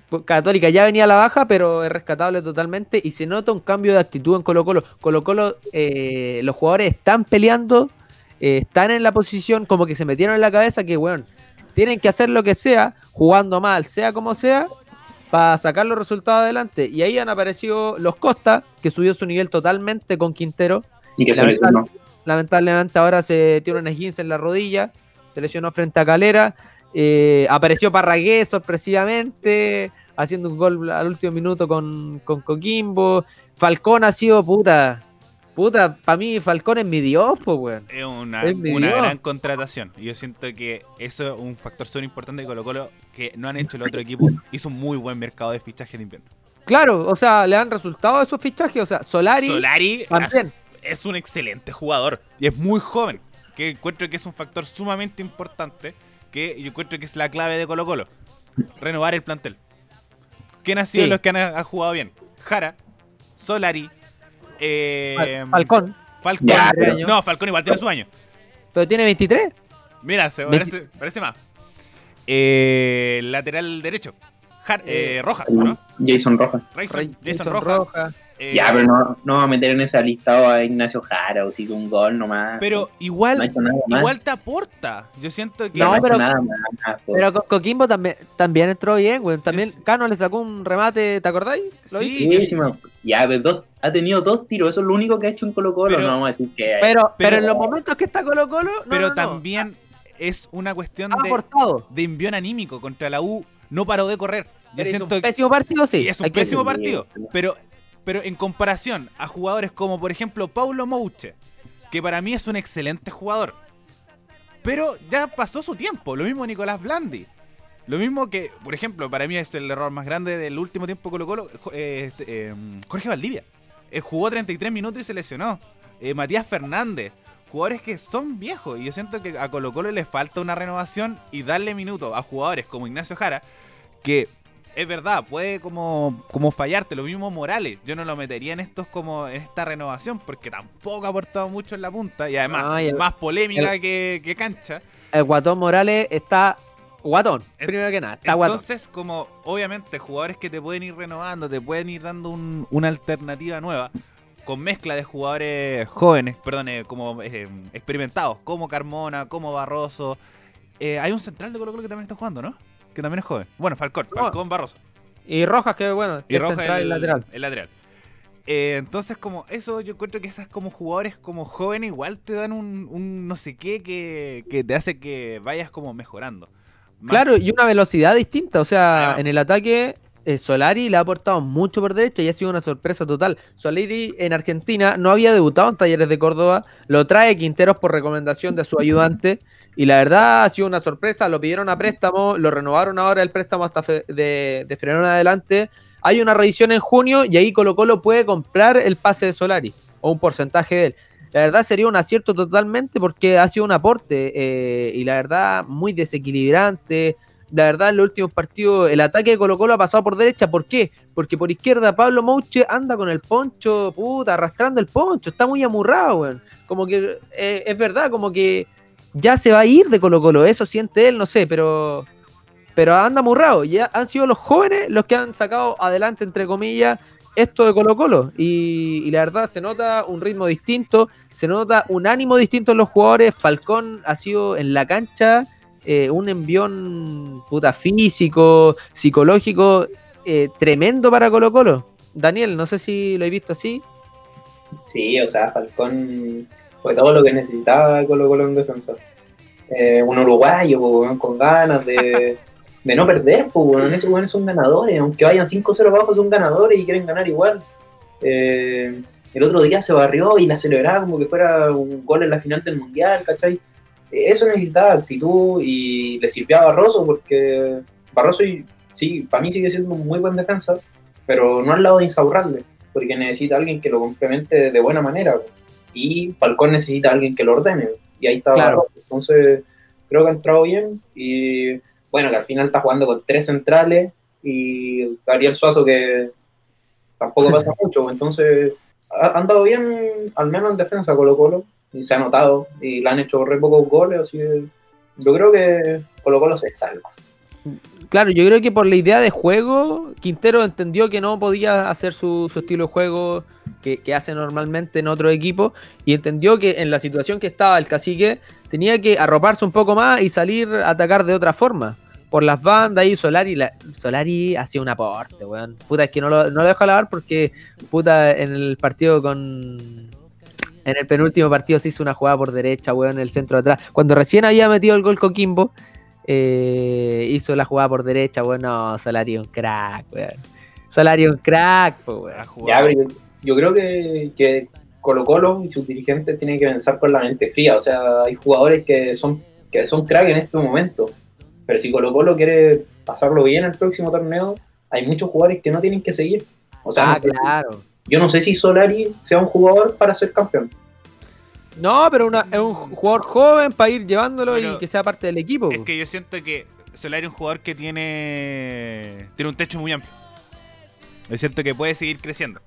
Pues Católica ya venía a la baja, pero es rescatable totalmente. Y se nota un cambio de actitud en Colo Colo. Colo Colo, eh, los jugadores están peleando, eh, están en la posición, como que se metieron en la cabeza que, bueno, tienen que hacer lo que sea, jugando mal, sea como sea, para sacar los resultados adelante. Y ahí han aparecido los Costa, que subió su nivel totalmente con Quintero. Y que se. Lamentablemente ahora se tiene una esguince en la rodilla, se lesionó frente a Calera. eh, apareció Parragué sorpresivamente, haciendo un gol al último minuto con, con Coquimbo. Falcón ha sido puta. Puta, para mí Falcón es mi dios, pues, weón. Es una, Es gran contratación. Y yo siento que eso es un factor súper importante de Colo Colo que no han hecho el otro equipo. Hizo un muy buen mercado de fichaje de invierno. Claro, o sea, le han resultado esos fichajes. O sea, Solari, Solari también. es, es un excelente jugador y es muy joven. Que encuentro que es un factor sumamente importante. Que yo encuentro que es la clave de Colo Colo. Renovar el plantel. ¿Quién ha sido Sí. los que han ha jugado bien? Jara, Solari, eh, Fal- Falcón. Falcón. Ya, no, Falcón igual tiene su año. Pero tiene 23. Mira, se parece, parece más. Eh, lateral derecho. Har- eh, Rojas, ¿no? Jason Rojas. Jason, Ray- Jason Jason Rojas. Rojas. eh, Ya, pero no, no va a meter en ese listado a Ignacio Jara o si hizo un gol nomás. pero igual, igual te aporta. Yo siento que. No, pero- nada más. po. Pero Co- Coquimbo también, también entró bien, güey. También. Cano le sacó un remate, ¿te acordáis? ¿Lo Sí, yo- ya, pero dos- ha tenido dos tiros, eso es lo único que ha hecho en Colo Colo. Pero- no vamos a decir que. Pero, pero, Pero- en los momentos que está Colo Colo, no, pero no, no. también es una cuestión de, de envión anímico contra la U. No paró de correr. Yo siento un pésimo partido, sí. es un que pésimo partido. Pero, pero en comparación a jugadores como, por ejemplo, Paulo Mouche, que para mí es un excelente jugador. Pero ya pasó su tiempo. Lo mismo Nicolás Blandi. Lo mismo que, por ejemplo, para mí es el error más grande del último tiempo Colo Colo, eh, este, eh, Jorge Valdivia. Eh, jugó 33 minutos y se lesionó. Matías Fernández. Jugadores que son viejos. Y yo siento que a Colo Colo le falta una renovación y darle minutos a jugadores como Ignacio Jara, que es verdad, puede como, como fallarte. Lo mismo Morales. Yo no lo metería en estos como en esta renovación porque tampoco ha aportado mucho en la punta. Y además, Ah, y el- más polémica que, que cancha. El Guatón Morales está guatón, primero que nada. Está guatón. Entonces, como obviamente jugadores que te pueden ir renovando, te pueden ir dando un- una alternativa nueva, con mezcla de jugadores jóvenes, perdón, eh, como eh, experimentados, como Carmona, como Barroso. Eh, hay un central de Colo Colo que también está jugando, ¿no? Que también es joven. Bueno, Falcón. Falcón Barroso. Y Rojas, que bueno, Y es Roja central el, lateral. el lateral. Eh, entonces, como eso, yo encuentro que esas como jugadores como jóvenes igual te dan un, un no sé qué que, que te hace que vayas como mejorando. Más- Claro, y una velocidad distinta. O sea, en el ataque, eh, Solari le ha aportado mucho por derecha y ha sido una sorpresa total. Solari en Argentina no había debutado en Talleres de Córdoba, lo trae Quinteros por recomendación de su ayudante y la verdad ha sido una sorpresa. Lo pidieron a préstamo, lo renovaron ahora el préstamo hasta fe- de, de en adelante. Hay una revisión en junio y ahí Colo Colo puede comprar el pase de Solari o un porcentaje de él. La verdad sería un acierto totalmente porque ha sido un aporte eh, y la verdad muy desequilibrante. La verdad en los últimos partidos el ataque de Colo Colo ha pasado por derecha. ¿Por qué? Porque por izquierda Pablo Mouche anda con el poncho, puta, arrastrando el poncho. Está muy amurrado, weón. Como que eh, es verdad, como que ya se va a ir de Colo Colo. Eso siente él, no sé, pero pero anda amurrado. Ya han sido los jóvenes los que han sacado adelante, entre comillas, esto de Colo Colo. Y, y la verdad se nota un ritmo distinto, se nota un ánimo distinto en los jugadores. Falcón ha sido en la cancha eh, un envión puta físico, psicológico, eh, tremendo para Colo Colo. Daniel, no sé si lo he visto así. Sí, o sea, Falcón fue todo lo que necesitaba Colo Colo en defensa. Eh, un uruguayo con ganas de, no perder, pues, esos weones son ganadores, aunque vayan 5-0 abajo son ganadores y quieren ganar igual. Eh, el otro día se barrió y la celebraba como que fuera un gol en la final del Mundial, ¿cachai? Eso necesitaba actitud y le sirvió a Barroso porque Barroso, sí, para mí sigue siendo un muy buen defensa, pero no al lado de Insaurralde porque necesita alguien que lo complemente de buena manera. Y Falcón necesita alguien que lo ordene. Y ahí está Claro. Barroso. Entonces, creo que ha entrado bien. Y bueno, que al final está jugando con tres centrales y Gabriel Suazo que tampoco pasa mucho. Entonces, ha ha andado bien, al menos en defensa Colo Colo. Y se ha notado. Y le han hecho re pocos goles. Así que yo creo que Colo Colo se salva. Claro, yo creo que por la idea de juego, Quintero entendió que no podía hacer su, su estilo de juego que, que hace normalmente en otro equipo y entendió que en la situación que estaba el cacique tenía que arroparse un poco más y salir a atacar de otra forma. Por las bandas y Solari, la, Solari hacía un aporte, weón. Puta, es que no lo, no lo dejo hablar porque, puta, en el partido con... En el penúltimo partido se hizo una jugada por derecha, weón, en el centro de atrás. Cuando recién había metido el gol Coquimbo, eh, hizo la jugada por derecha, Solari un crack, weón. Solari un crack, pues, weón. Ya, pero yo, yo creo que, que Colo Colo y sus dirigentes tienen que pensar con la mente fría. O sea, hay jugadores que son, que son crack en este momento. Pero si Colo Colo quiere pasarlo bien el próximo torneo, hay muchos jugadores que no tienen que seguir. O sea, ah, no claro. Yo no sé si Solari sea un jugador para ser campeón. No, pero una- es un jugador joven para ir llevándolo Pero y que sea parte del equipo. Es que yo siento que Solari es un jugador que tiene tiene un techo muy amplio. Yo siento que puede seguir creciendo.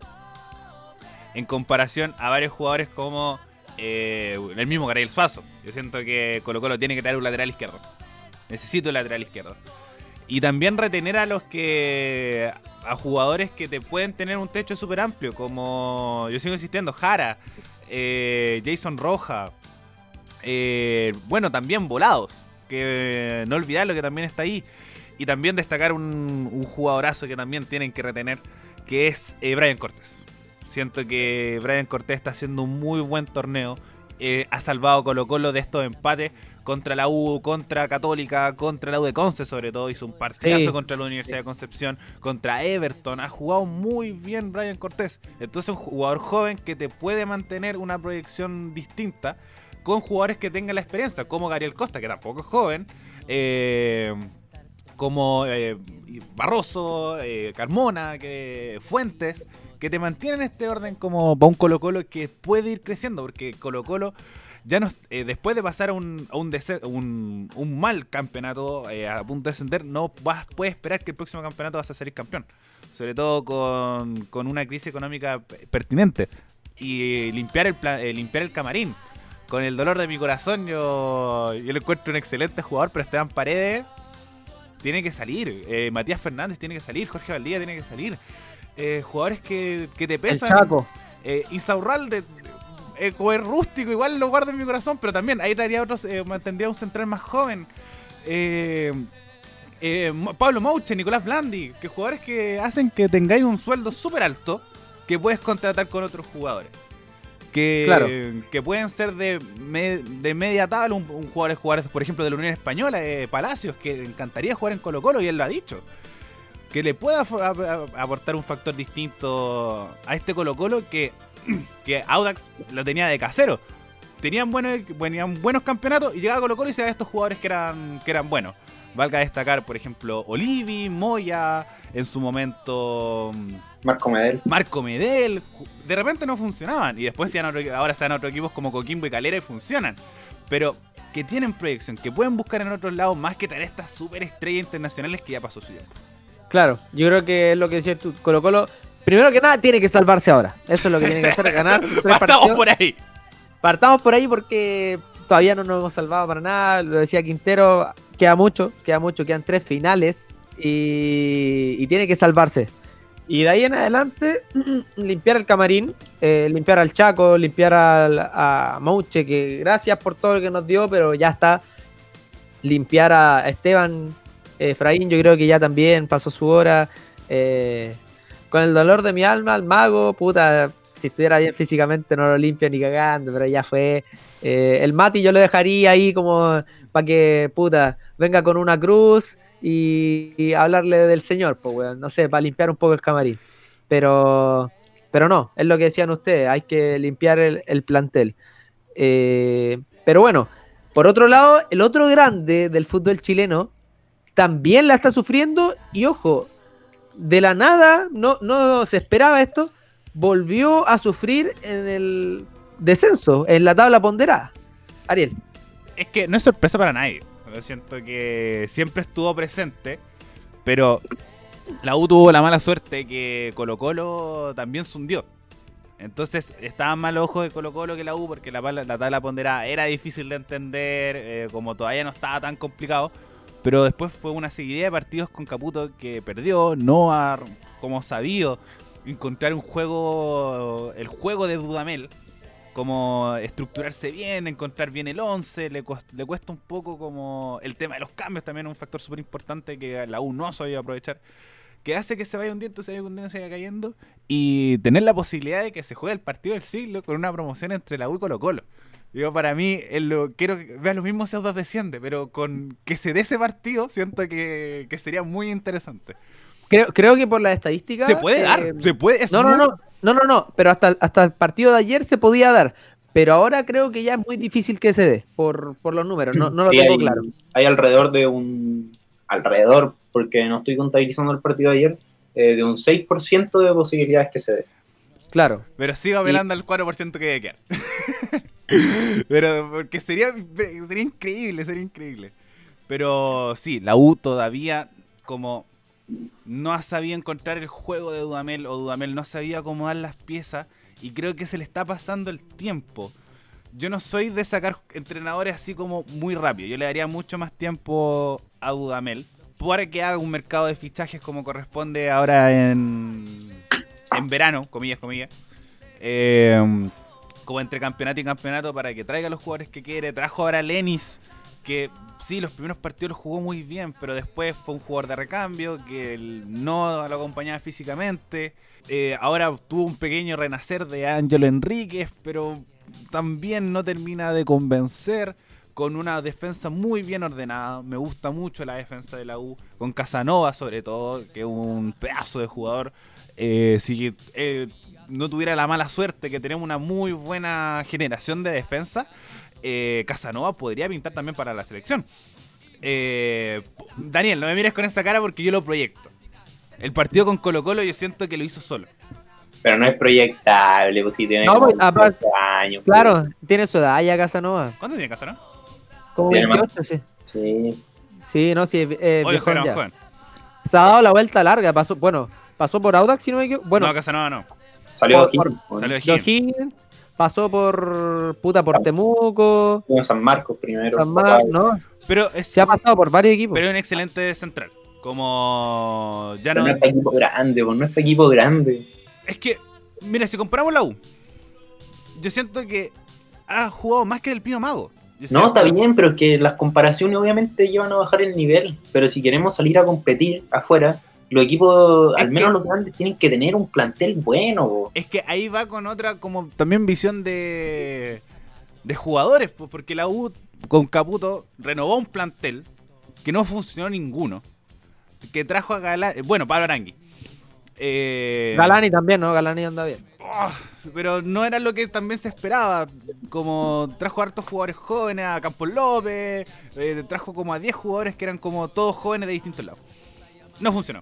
En comparación a varios jugadores como eh, el mismo Gabriel Suazo. Yo siento que Colo Colo tiene que traer un lateral izquierdo. Necesito un lateral izquierdo. Y también retener a los que. a jugadores que te pueden tener un techo súper amplio, como. Yo sigo insistiendo, Jara, eh, Jason Roja. eh, bueno, también volados. Que no olvidar lo que también está ahí. Y también destacar un, un jugadorazo que también tienen que retener, que es eh, Brian Cortés. Siento que Brian Cortés está haciendo un muy buen torneo. Eh, ha salvado Colo Colo de estos empates contra la U, contra Católica, contra la U de Conce sobre todo. Hizo un partidazo Sí. contra la Universidad de Concepción, contra Everton. Ha jugado muy bien Brian Cortés. Entonces un jugador joven que te puede mantener una proyección distinta con jugadores que tengan la experiencia, como Gabriel Costa, que tampoco es joven. eh, como eh, Barroso, eh, Carmona, que, Fuentes, que te mantienen este orden como para un Colo Colo que puede ir creciendo, porque Colo Colo ya no, eh, después de pasar a un, a un, dese- un, un mal campeonato eh, a punto de descender, no vas, puedes esperar que el próximo campeonato vas a salir campeón. Sobre todo con, con una crisis económica pertinente. Y limpiar el, pla- eh, limpiar el camarín. Con el dolor de mi corazón, yo, yo lo encuentro un excelente jugador, pero Esteban Paredes tiene que salir. Eh, Matías Fernández tiene que salir. Jorge Valdía tiene que salir. Eh, jugadores que, que te El pesan. Chaco. Eh, Insaurralde, eh, como es rústico, igual lo guardo en mi corazón, pero también ahí traería otros, eh, mantendría un central más joven. Eh, eh, Pablo Mouche, Nicolás Blandi, que jugadores que hacen que tengáis un sueldo súper alto que puedes contratar con otros jugadores. Que, Claro. que pueden ser de, me- de media tabla, un, un jugador, jugadores, por ejemplo, de la Unión Española, eh, Palacios, que le encantaría jugar en Colo Colo y él lo ha dicho que le pueda aportar un factor distinto a este Colo Colo que, que Audax lo tenía de casero. Tenían buenos, tenían buenos campeonatos y llegaba Colo Colo y se da estos jugadores que eran, que eran buenos. Valga destacar, por ejemplo, Olivi, Moya, en su momento mm, Marco Medel. Marco Medel. De repente no funcionaban y después se dan otro- ahora se dan otros equipos como Coquimbo y Calera y funcionan. Pero que tienen proyección, que pueden buscar en otros lados más que traer estas superestrellas internacionales que ya pasó su tiempo. Claro, yo creo que es lo que decías tú. Colo Colo, primero que nada, tiene que salvarse ahora. Eso es lo que tiene que hacer, ganar tres partidos. por ahí. Partamos por ahí porque todavía no nos hemos salvado para nada. Lo decía Quintero, queda mucho, queda mucho, quedan tres finales y, y tiene que salvarse. Y de ahí en adelante, limpiar el camarín, eh, limpiar al Chaco, limpiar al, a Mouche, que gracias por todo lo que nos dio, pero ya está. Limpiar a Esteban eh, Efraín, yo creo que ya también pasó su hora. eh, con el dolor de mi alma, al mago, puta, si estuviera bien físicamente no lo limpia ni cagando, pero ya fue. Eh, el Mati yo lo dejaría ahí como para que, puta, venga con una cruz y, hablarle del Señor, pues, weón, no sé, para limpiar un poco el camarín. Pero, pero no, es lo que decían ustedes, hay que limpiar el, el plantel. Eh, pero bueno, por otro lado, el otro grande del fútbol chileno también la está sufriendo y ojo, de la nada, no, no se esperaba esto, volvió a sufrir en el descenso, en la tabla ponderada. Ariel. Es que no es sorpresa para nadie. Yo siento que siempre estuvo presente, pero la U tuvo la mala suerte que Colo Colo también se hundió. Entonces estaban mal ojos de Colo Colo que la U porque la tabla ponderada era difícil de entender, eh, como todavía no estaba tan complicado. Pero después fue una seguidilla de partidos con Caputo que perdió, no ha, como sabido, encontrar un juego, el juego de Dudamel, como estructurarse bien, encontrar bien el 11, le, le cuesta un poco como el tema de los cambios también un factor súper importante que la U no sabía aprovechar, que hace que se vaya hundiendo, se vaya hundiendo, se vaya cayendo y tener la posibilidad de que se juegue el partido del siglo con una promoción entre la U y Colo Colo. Yo para mí, lo, quiero que vean los mismos Ceudas desciende, pero con que se dé ese partido, siento que, que sería muy interesante. Creo, creo que por las estadísticas. Se puede dar, eh, se puede, es no, no, muy- no, no, no, no, pero hasta, hasta el partido de ayer se podía dar. Pero ahora creo que ya es muy difícil que se dé por, por los números. No, no lo Sí, tengo hay, claro. hay alrededor de un. Alrededor, porque no estoy contabilizando el partido de ayer, eh, de un 6% de posibilidades que se dé. Claro. Pero sigo apelando al 4% que debe quedar. Pero porque sería, sería increíble, sería increíble. Pero sí, la U todavía como no ha sabido encontrar el juego de Dudamel o Dudamel no sabía acomodar las piezas y creo que se le está pasando el tiempo. yo no soy de sacar entrenadores así como muy rápido. Yo le daría mucho más tiempo a Dudamel para que haga un mercado de fichajes como corresponde ahora en, en verano, comillas, comillas. Eh, como entre campeonato y campeonato para que traiga los jugadores que quiere. Trajo ahora a Lenis, que sí, los primeros partidos los jugó muy bien, pero después fue un jugador de recambio que no lo acompañaba físicamente. Eh, ahora tuvo un pequeño renacer de Ángelo Enríquez, pero también no termina de convencer. Con una defensa muy bien ordenada. Me gusta mucho la defensa de la U. Con Casanova, sobre todo, que es un pedazo de jugador. Eh, si eh, no tuviera la mala suerte que tenemos una muy buena generación de defensa, eh, Casanova podría pintar también para la selección. Daniel, no me mires con esa cara porque yo lo proyecto. El partido con Colo Colo yo siento que lo hizo solo. Pero no es proyectable, pues si tiene no, como pues, años. Claro, pues. tiene su edad ya Casanova. ¿Cuánto tiene Casanova? Como 28, sí. Sí. Sí, no, sí, eh, Oye, ya. Se ha dado la vuelta larga, pasó, bueno, pasó por Audax, si no me equivoco. Bueno, no, Casanova no. Salió por, Salió pasó por puta por Temuco. San Marcos primero. San Marcos, ¿no? Pero se ha pasado por varios equipos. Pero es un excelente central. Como ya no. No es equipo grande, no es equipo grande. Es que, mira, si comparamos la U, yo siento que ha jugado más que el Pino Mago. no, está bien, pero es que las comparaciones obviamente llevan a bajar el nivel. Pero si queremos salir a competir afuera, los equipos, al menos los grandes, tienen que tener un plantel bueno. Es que ahí va con otra, como también visión de, de jugadores, porque la U con Caputo renovó un plantel que no funcionó ninguno. Que trajo a Galán, bueno, Pablo Arangui. Eh, Galani también, ¿no? Galani anda bien. Oh, pero no era lo que también se esperaba. Como trajo a hartos jugadores jóvenes, a Campos López, eh, trajo como a 10 jugadores que eran como todos jóvenes de distintos lados. No funcionó.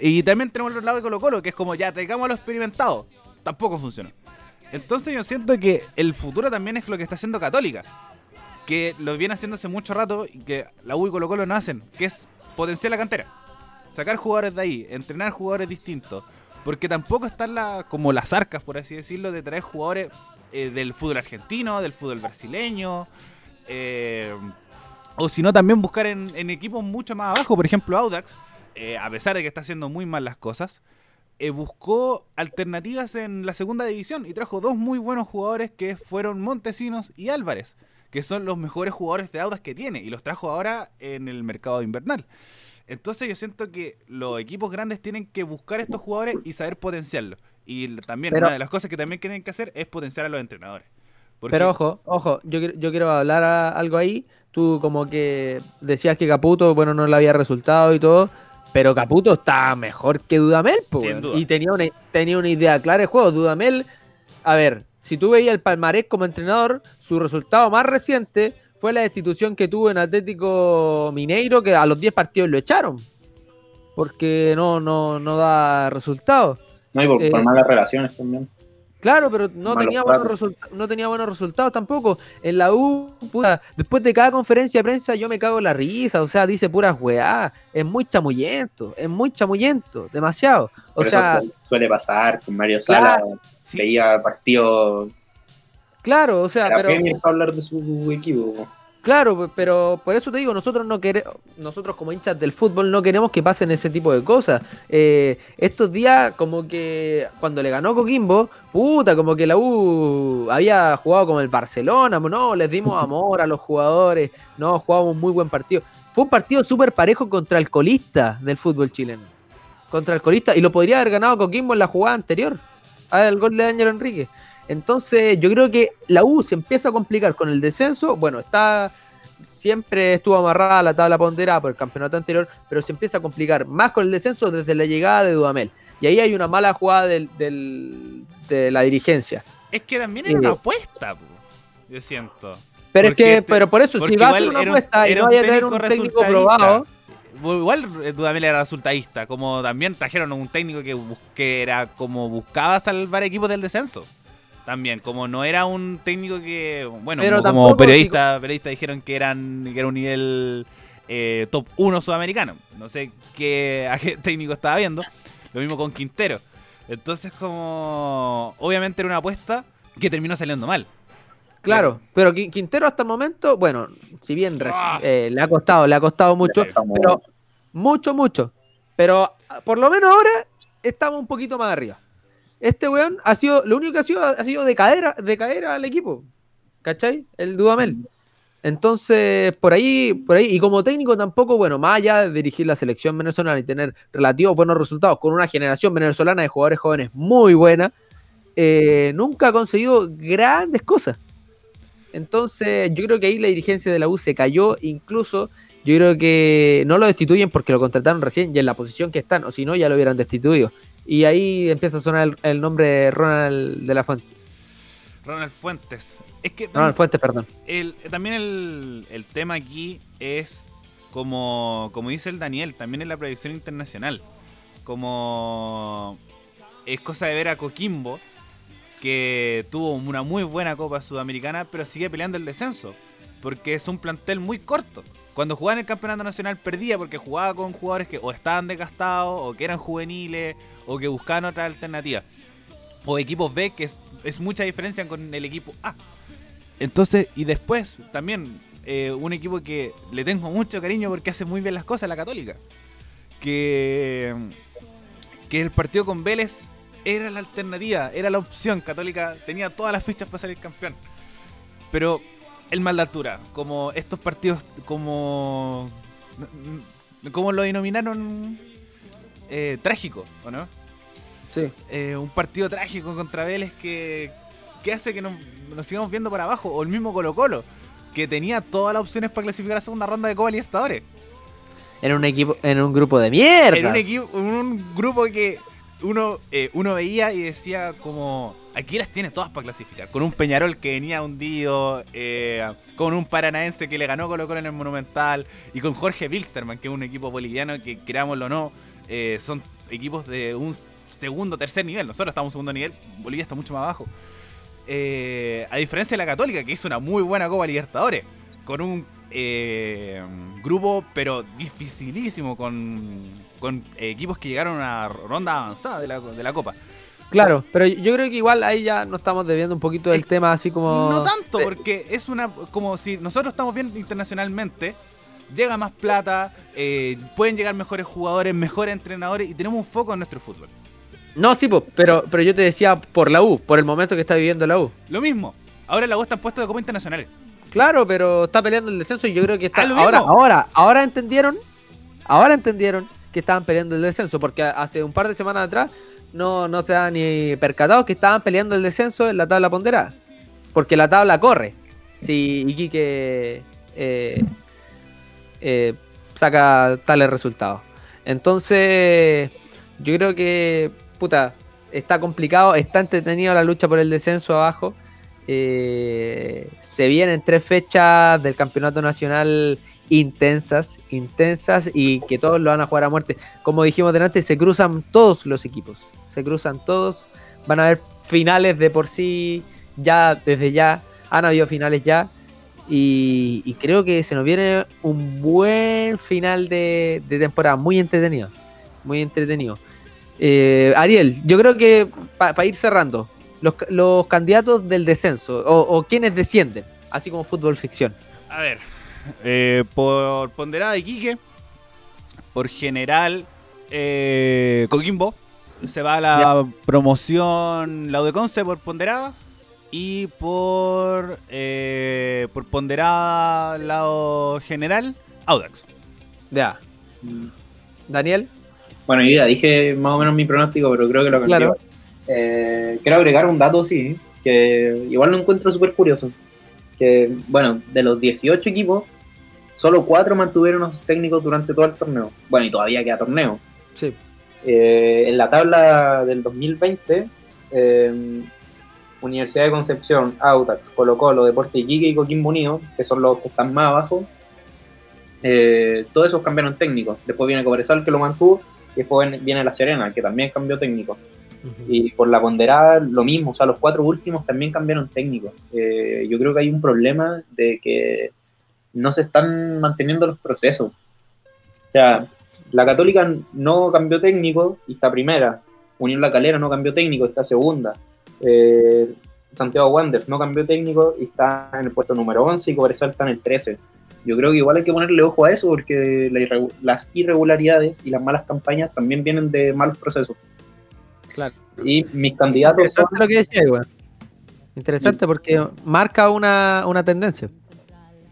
Y también tenemos el otro lado de Colo Colo, que es como ya traigamos a los experimentados. Tampoco funcionó. Entonces yo siento que el futuro también es lo que está haciendo Católica. Que lo viene haciendo hace mucho rato y que la U y Colo Colo no hacen, que es potenciar la cantera. Sacar jugadores de ahí, entrenar jugadores distintos. Porque tampoco están la, como las arcas, por así decirlo, de traer jugadores eh, del fútbol argentino, del fútbol brasileño. Eh, o si no, también buscar en, equipos mucho más abajo. Por ejemplo, Audax, eh, a pesar de que está haciendo muy mal las cosas, buscó alternativas en la segunda división y trajo dos muy buenos jugadores que fueron Montesinos y Álvarez, que son los mejores jugadores de Audax que tiene y los trajo ahora en el mercado invernal. Entonces yo siento que los equipos grandes tienen que buscar estos jugadores y saber potenciarlos. Y también una de las cosas que también tienen que hacer es potenciar a los entrenadores. Pero ojo, ojo, yo, yo quiero hablar algo ahí. Tú como que decías que Caputo, bueno, no le había resultado y todo, pero Caputo está mejor que Dudamel, y tenía una, tenía una idea clara de juego. Dudamel, a ver, si tú veías el palmarés como entrenador, su resultado más reciente fue la destitución que tuvo en Atlético Mineiro, que a los 10 partidos lo echaron. Porque no, no, no da resultados. No, y por, eh, malas relaciones también. Claro, pero no tenía, buenos no tenía buenos resultados tampoco. En la U, después de cada conferencia de prensa yo me cago en la risa, o sea, dice puras weá. Es muy chamullento, es muy chamullento, demasiado. O sea, suele pasar con Mario Sala, veía partidos Claro, o sea, pero. hablar de su equipo. Claro, pero por eso te digo, nosotros no queremos, nosotros como hinchas del fútbol no queremos que pasen ese tipo de cosas. Eh, estos días, como que cuando le ganó Coquimbo, puta, como que la U había jugado como el Barcelona, no, les dimos amor a los jugadores, no, jugamos un muy buen partido. Fue un partido súper parejo contra el colista del fútbol chileno. Contra el colista, y lo podría haber ganado Coquimbo en la jugada anterior, al gol de Ángel Enrique. Entonces, yo creo que la U se empieza a complicar con el descenso. Bueno, está siempre estuvo amarrada a la tabla ponderada por el campeonato anterior, pero se empieza a complicar más con el descenso desde la llegada de Dudamel. Y ahí hay una mala jugada del, de la dirigencia. Es que también era una apuesta, yo siento. Pero es que, pero por eso, si vas a hacer una apuesta y no vaya a tener un técnico probado. Igual Dudamel era resultadista, como también trajeron un técnico que, que era como buscaba salvar equipos del descenso también, como no era un técnico que, bueno, como, periodista, dijeron que eran que era un nivel eh, top 1 sudamericano. No sé qué, técnico estaba viendo. Lo mismo con Quintero. Entonces, como obviamente era una apuesta que terminó saliendo mal. Claro, pero Qui- Quintero hasta el momento, bueno, si bien Ah. eh, le ha costado, le ha costado mucho, pero mucho, mucho. Pero ah, por lo menos ahora estamos un poquito más arriba. Este weón ha sido, lo único que ha sido, ha sido de caer, de caer al equipo. ¿Cachai? El Dudamel. Entonces, por ahí, por ahí, y como técnico tampoco, bueno, más allá de dirigir la selección venezolana y tener relativos buenos resultados con una generación venezolana de jugadores jóvenes muy buena, eh, nunca ha conseguido grandes cosas. Entonces, yo creo que ahí la dirigencia de la U se cayó, incluso yo creo que no lo destituyen porque lo contrataron recién y en la posición que están, o si no, ya lo hubieran destituido. Y ahí empieza a sonar el, el nombre de Ronald de la Fuente. Ronald Fuentes. Es que Ronald Fuentes, perdón. el- también el, el tema aquí es como, como dice el Daniel, también es la proyección internacional. Como es cosa de ver a Coquimbo, que tuvo una muy buena Copa Sudamericana, pero sigue peleando el descenso. Porque es un plantel muy corto. Cuando jugaba en el campeonato nacional perdía porque jugaba con jugadores que o estaban desgastados, o que eran juveniles, o que buscaban otra alternativa. O equipos B, que es, mucha diferencia con el equipo A. Entonces, y después también eh, un equipo que le tengo mucho cariño porque hace muy bien las cosas, la Católica. Que, que el partido con Vélez era la alternativa, era la opción. Católica tenía todas las fichas para salir campeón. Pero el mal de altura, como estos partidos, como. como lo denominaron eh, trágico, ¿o no? Sí. eh, un partido trágico contra Vélez que, que hace que nos, nos sigamos viendo para abajo. O el mismo Colo Colo, que tenía todas las opciones para clasificar a la segunda ronda de Copa Libertadores. En un equipo, en un grupo de mierda. En un, equipo, en un grupo que uno, eh, uno veía y decía como... Aquí las tiene todas para clasificar. Con un Peñarol que venía hundido, eh, con un Paranaense que le ganó Colo Colo en el Monumental, y con Jorge Wilstermann, que es un equipo boliviano que, creámoslo o no, eh, son equipos de un segundo, tercer nivel. Nosotros estamos en segundo nivel, Bolivia está mucho más abajo. Eh, a diferencia de la Católica, que hizo una muy buena Copa Libertadores, con un eh, grupo, pero dificilísimo, con, con equipos que llegaron a una ronda avanzada de la, de la Copa. Claro, pero yo creo que igual ahí ya nos estamos debiendo un poquito del Es- tema así como... No tanto, Eh, porque es una. Como si nosotros estamos bien internacionalmente, llega más plata, eh, pueden llegar mejores jugadores, mejores entrenadores y tenemos un foco en nuestro fútbol. No, sí, po, pero, pero yo te decía por la U, por el momento que está viviendo la U. Lo mismo. Ahora la U está en puesto de Copa Internacional. Claro, pero está peleando el descenso y yo creo que está. Ah, ahora, ahora, ahora entendieron, ahora entendieron que estaban peleando el descenso, porque hace un par de semanas atrás no, no se han ni percatado que estaban peleando el descenso en la tabla ponderada. Porque la tabla corre. Si Iquique eh, eh, saca tales resultados. Entonces, yo creo que, puta, está complicado, está entretenido la lucha por el descenso abajo. Eh, se vienen tres fechas del campeonato nacional intensas, intensas y que todos lo van a jugar a muerte. Como dijimos delante, se cruzan todos los equipos, se cruzan todos. Van a haber finales de por sí, ya desde ya, han habido finales ya. Y, creo que se nos viene un buen final de temporada, muy entretenido, muy entretenido. Eh, Ariel, yo creo que para ir cerrando, los, ca- los candidatos del descenso o, o quienes descienden, así como fútbol ficción. A ver. eh, por ponderada Iquique, por general eh, Coquimbo, se va a la promoción la Conce por ponderada. Y por, eh, por ponderada lado general, Audax. Ya, Daniel. Bueno, ya dije más o menos mi pronóstico, pero creo que lo. Claro. Eh, quiero agregar un dato, sí, que igual lo encuentro súper curioso. Que, bueno, de los 18 equipos, solo 4 mantuvieron a sus técnicos durante todo el torneo. Bueno, y todavía queda torneo. Sí. Eh, en la tabla del 2020, eh, Universidad de Concepción, Autax, Colo Colo, Deporte Iquique y Coquimbo Unido, que son los que están más abajo, eh, todos esos cambiaron técnicos. Después viene Cobresal, que lo mantuvo, y después viene- La Serena, que también cambió técnico. Y por la ponderada, lo mismo, o sea, los cuatro últimos también cambiaron técnicos. Eh, yo creo que hay un problema de que no se están manteniendo los procesos. O sea, la Católica no cambió técnico y está primera. Unión La Calera no cambió técnico, está segunda. Eh, Santiago Wanderers no cambió técnico y está en el puesto número 11 y Cobresal está en el 13. Yo creo que igual hay que ponerle ojo a eso porque la las irregularidades y las malas campañas también vienen de malos procesos. Claro. Y mis candidatos son, Interesante lo que decía, igual. Interesante porque marca una, una tendencia.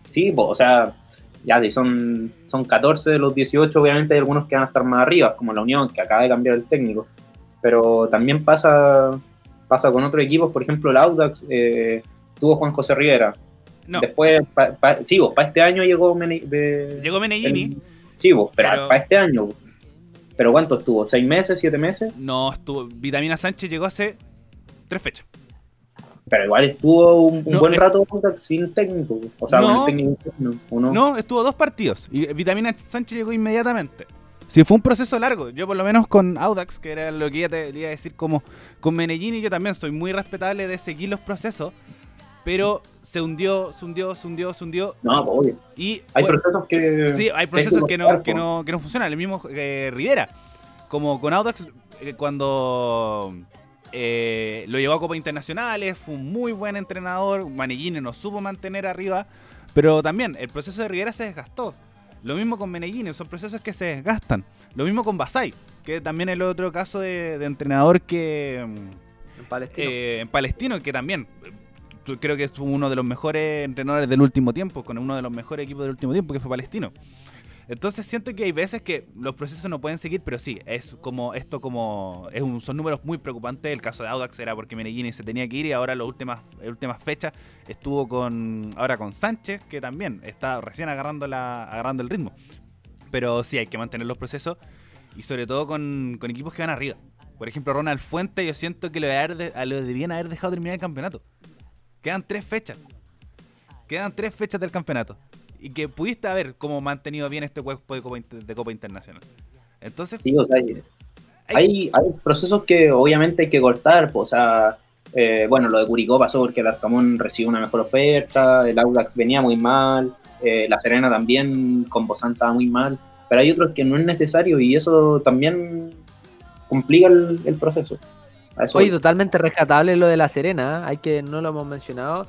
sí, o sea, ya si son, son 14 de los 18, obviamente hay algunos que van a estar más arriba, como la Unión, que acaba de cambiar el técnico. Pero también pasa, pasa con otros equipos, por ejemplo, el Audax eh, tuvo Juan José Rivera. No, Después, pa, pa- sí, para este año llegó llegó Menellini. el- sí, vos, pero, Pero- para este año. vos. ¿Pero cuánto estuvo? ¿Seis meses? ¿Siete meses? No, estuvo. Vitamina Sánchez llegó hace tres fechas. Pero igual estuvo un, un No, buen es- rato sin técnico. O sea, No. con el técnico interno, ¿o no? No, estuvo dos partidos. Y Vitamina Sánchez llegó inmediatamente. Sí, fue un proceso largo. Yo por lo menos con Audax, que era lo que ya te iba a decir como con Menellini, yo también soy muy respetable de seguir los procesos. Pero se hundió, se hundió, se hundió, se hundió. No, pues, obvio. Y Hay procesos que. Sí, hay procesos que no, que no, que no funcionan. El mismo eh, Rivera. Como con Audax, eh, cuando eh, lo llevó a Copa Internacionales, fue un muy buen entrenador. Manellini no supo mantener arriba. Pero también, el proceso de Rivera se desgastó. Lo mismo con Menellini, son procesos que se desgastan. Lo mismo con Basay, que también es el otro caso de, de entrenador que. En Palestino. eh, en Palestino, que también creo que es uno de los mejores entrenadores del último tiempo, con uno de los mejores equipos del último tiempo, que fue Palestino. Entonces siento que hay veces que los procesos no pueden seguir, pero sí, es como esto como es un, son números muy preocupantes. El caso de Audax era porque Medellín se tenía que ir y ahora las últimas, las últimas fechas estuvo con ahora con Sánchez, que también está recién agarrando la agarrando el ritmo. Pero sí hay que mantener los procesos y sobre todo con, con equipos que van arriba. Por ejemplo, Ronald Fuente, yo siento que lo, de lo debían haber dejado terminar el campeonato. Quedan tres fechas. Quedan tres fechas del campeonato. Y que pudiste haber como mantenido bien este cuerpo de Copa, de Copa Internacional. Entonces, Sí, o sea, hay, hay, hay procesos que obviamente hay que cortar. pues, o sea, eh, bueno, lo de Curicó pasó porque el Arcamón recibió una mejor oferta, el Audax venía muy mal, eh, La Serena también con Bozán estaba muy mal. Pero hay otros que no es necesario y eso también complica el, el proceso. Oye, totalmente rescatable lo de La Serena, ¿eh? hay que no lo hemos mencionado.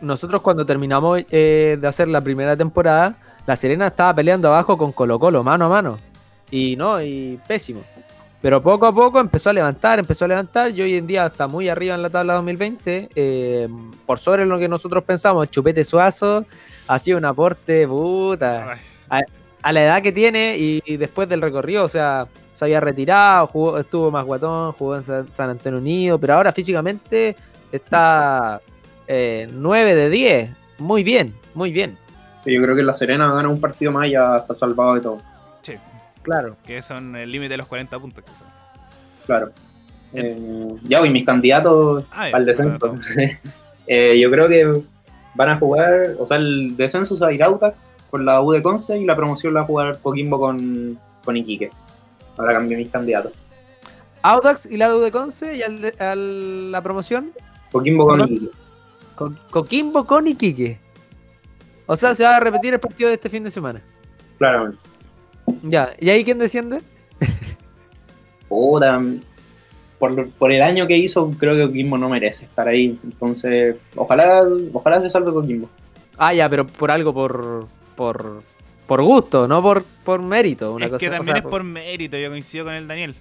Nosotros cuando terminamos eh, de hacer la primera temporada, La Serena estaba peleando abajo con Colo Colo, mano a mano. Y no, y pésimo. Pero poco a poco empezó a levantar, empezó a levantar y hoy en día está muy arriba en la tabla 2020. eh, por sobre lo que nosotros pensamos, Chupete Suazo ha sido un aporte puta ay, a la edad que tiene y, y después del recorrido, o sea, se había retirado, jugó, estuvo más guatón, jugó en San, San Antonio Unido, pero ahora físicamente está eh, 9 de 10. Muy bien, muy bien. Sí, Yo creo que La Serena gana un partido más y ya está salvado de todo. sí, Claro. que son el límite de los 40 puntos. Que son. Claro. Eh, ya, y mis candidatos Ah, al descenso. Eh, yo creo que van a jugar, o sea, el descenso se va la U de Conce y la promoción la va a jugar Coquimbo con, con Iquique. Ahora cambié mis candidatos. Audax y la U de Conce y al la promoción, Coquimbo con. Iquique. Co- Coquimbo con Iquique. O sea, se va a repetir el partido de este fin de semana. Claramente. Ya, ¿y ahí quién desciende? Puta, por, por el año que hizo, creo que Coquimbo no merece estar ahí. Entonces, ojalá, ojalá se salve Coquimbo. Ah, ya, pero por algo, por por, por gusto, no por, por mérito. Una es cosa, que o también sea, es por mérito, yo coincido con el Daniel.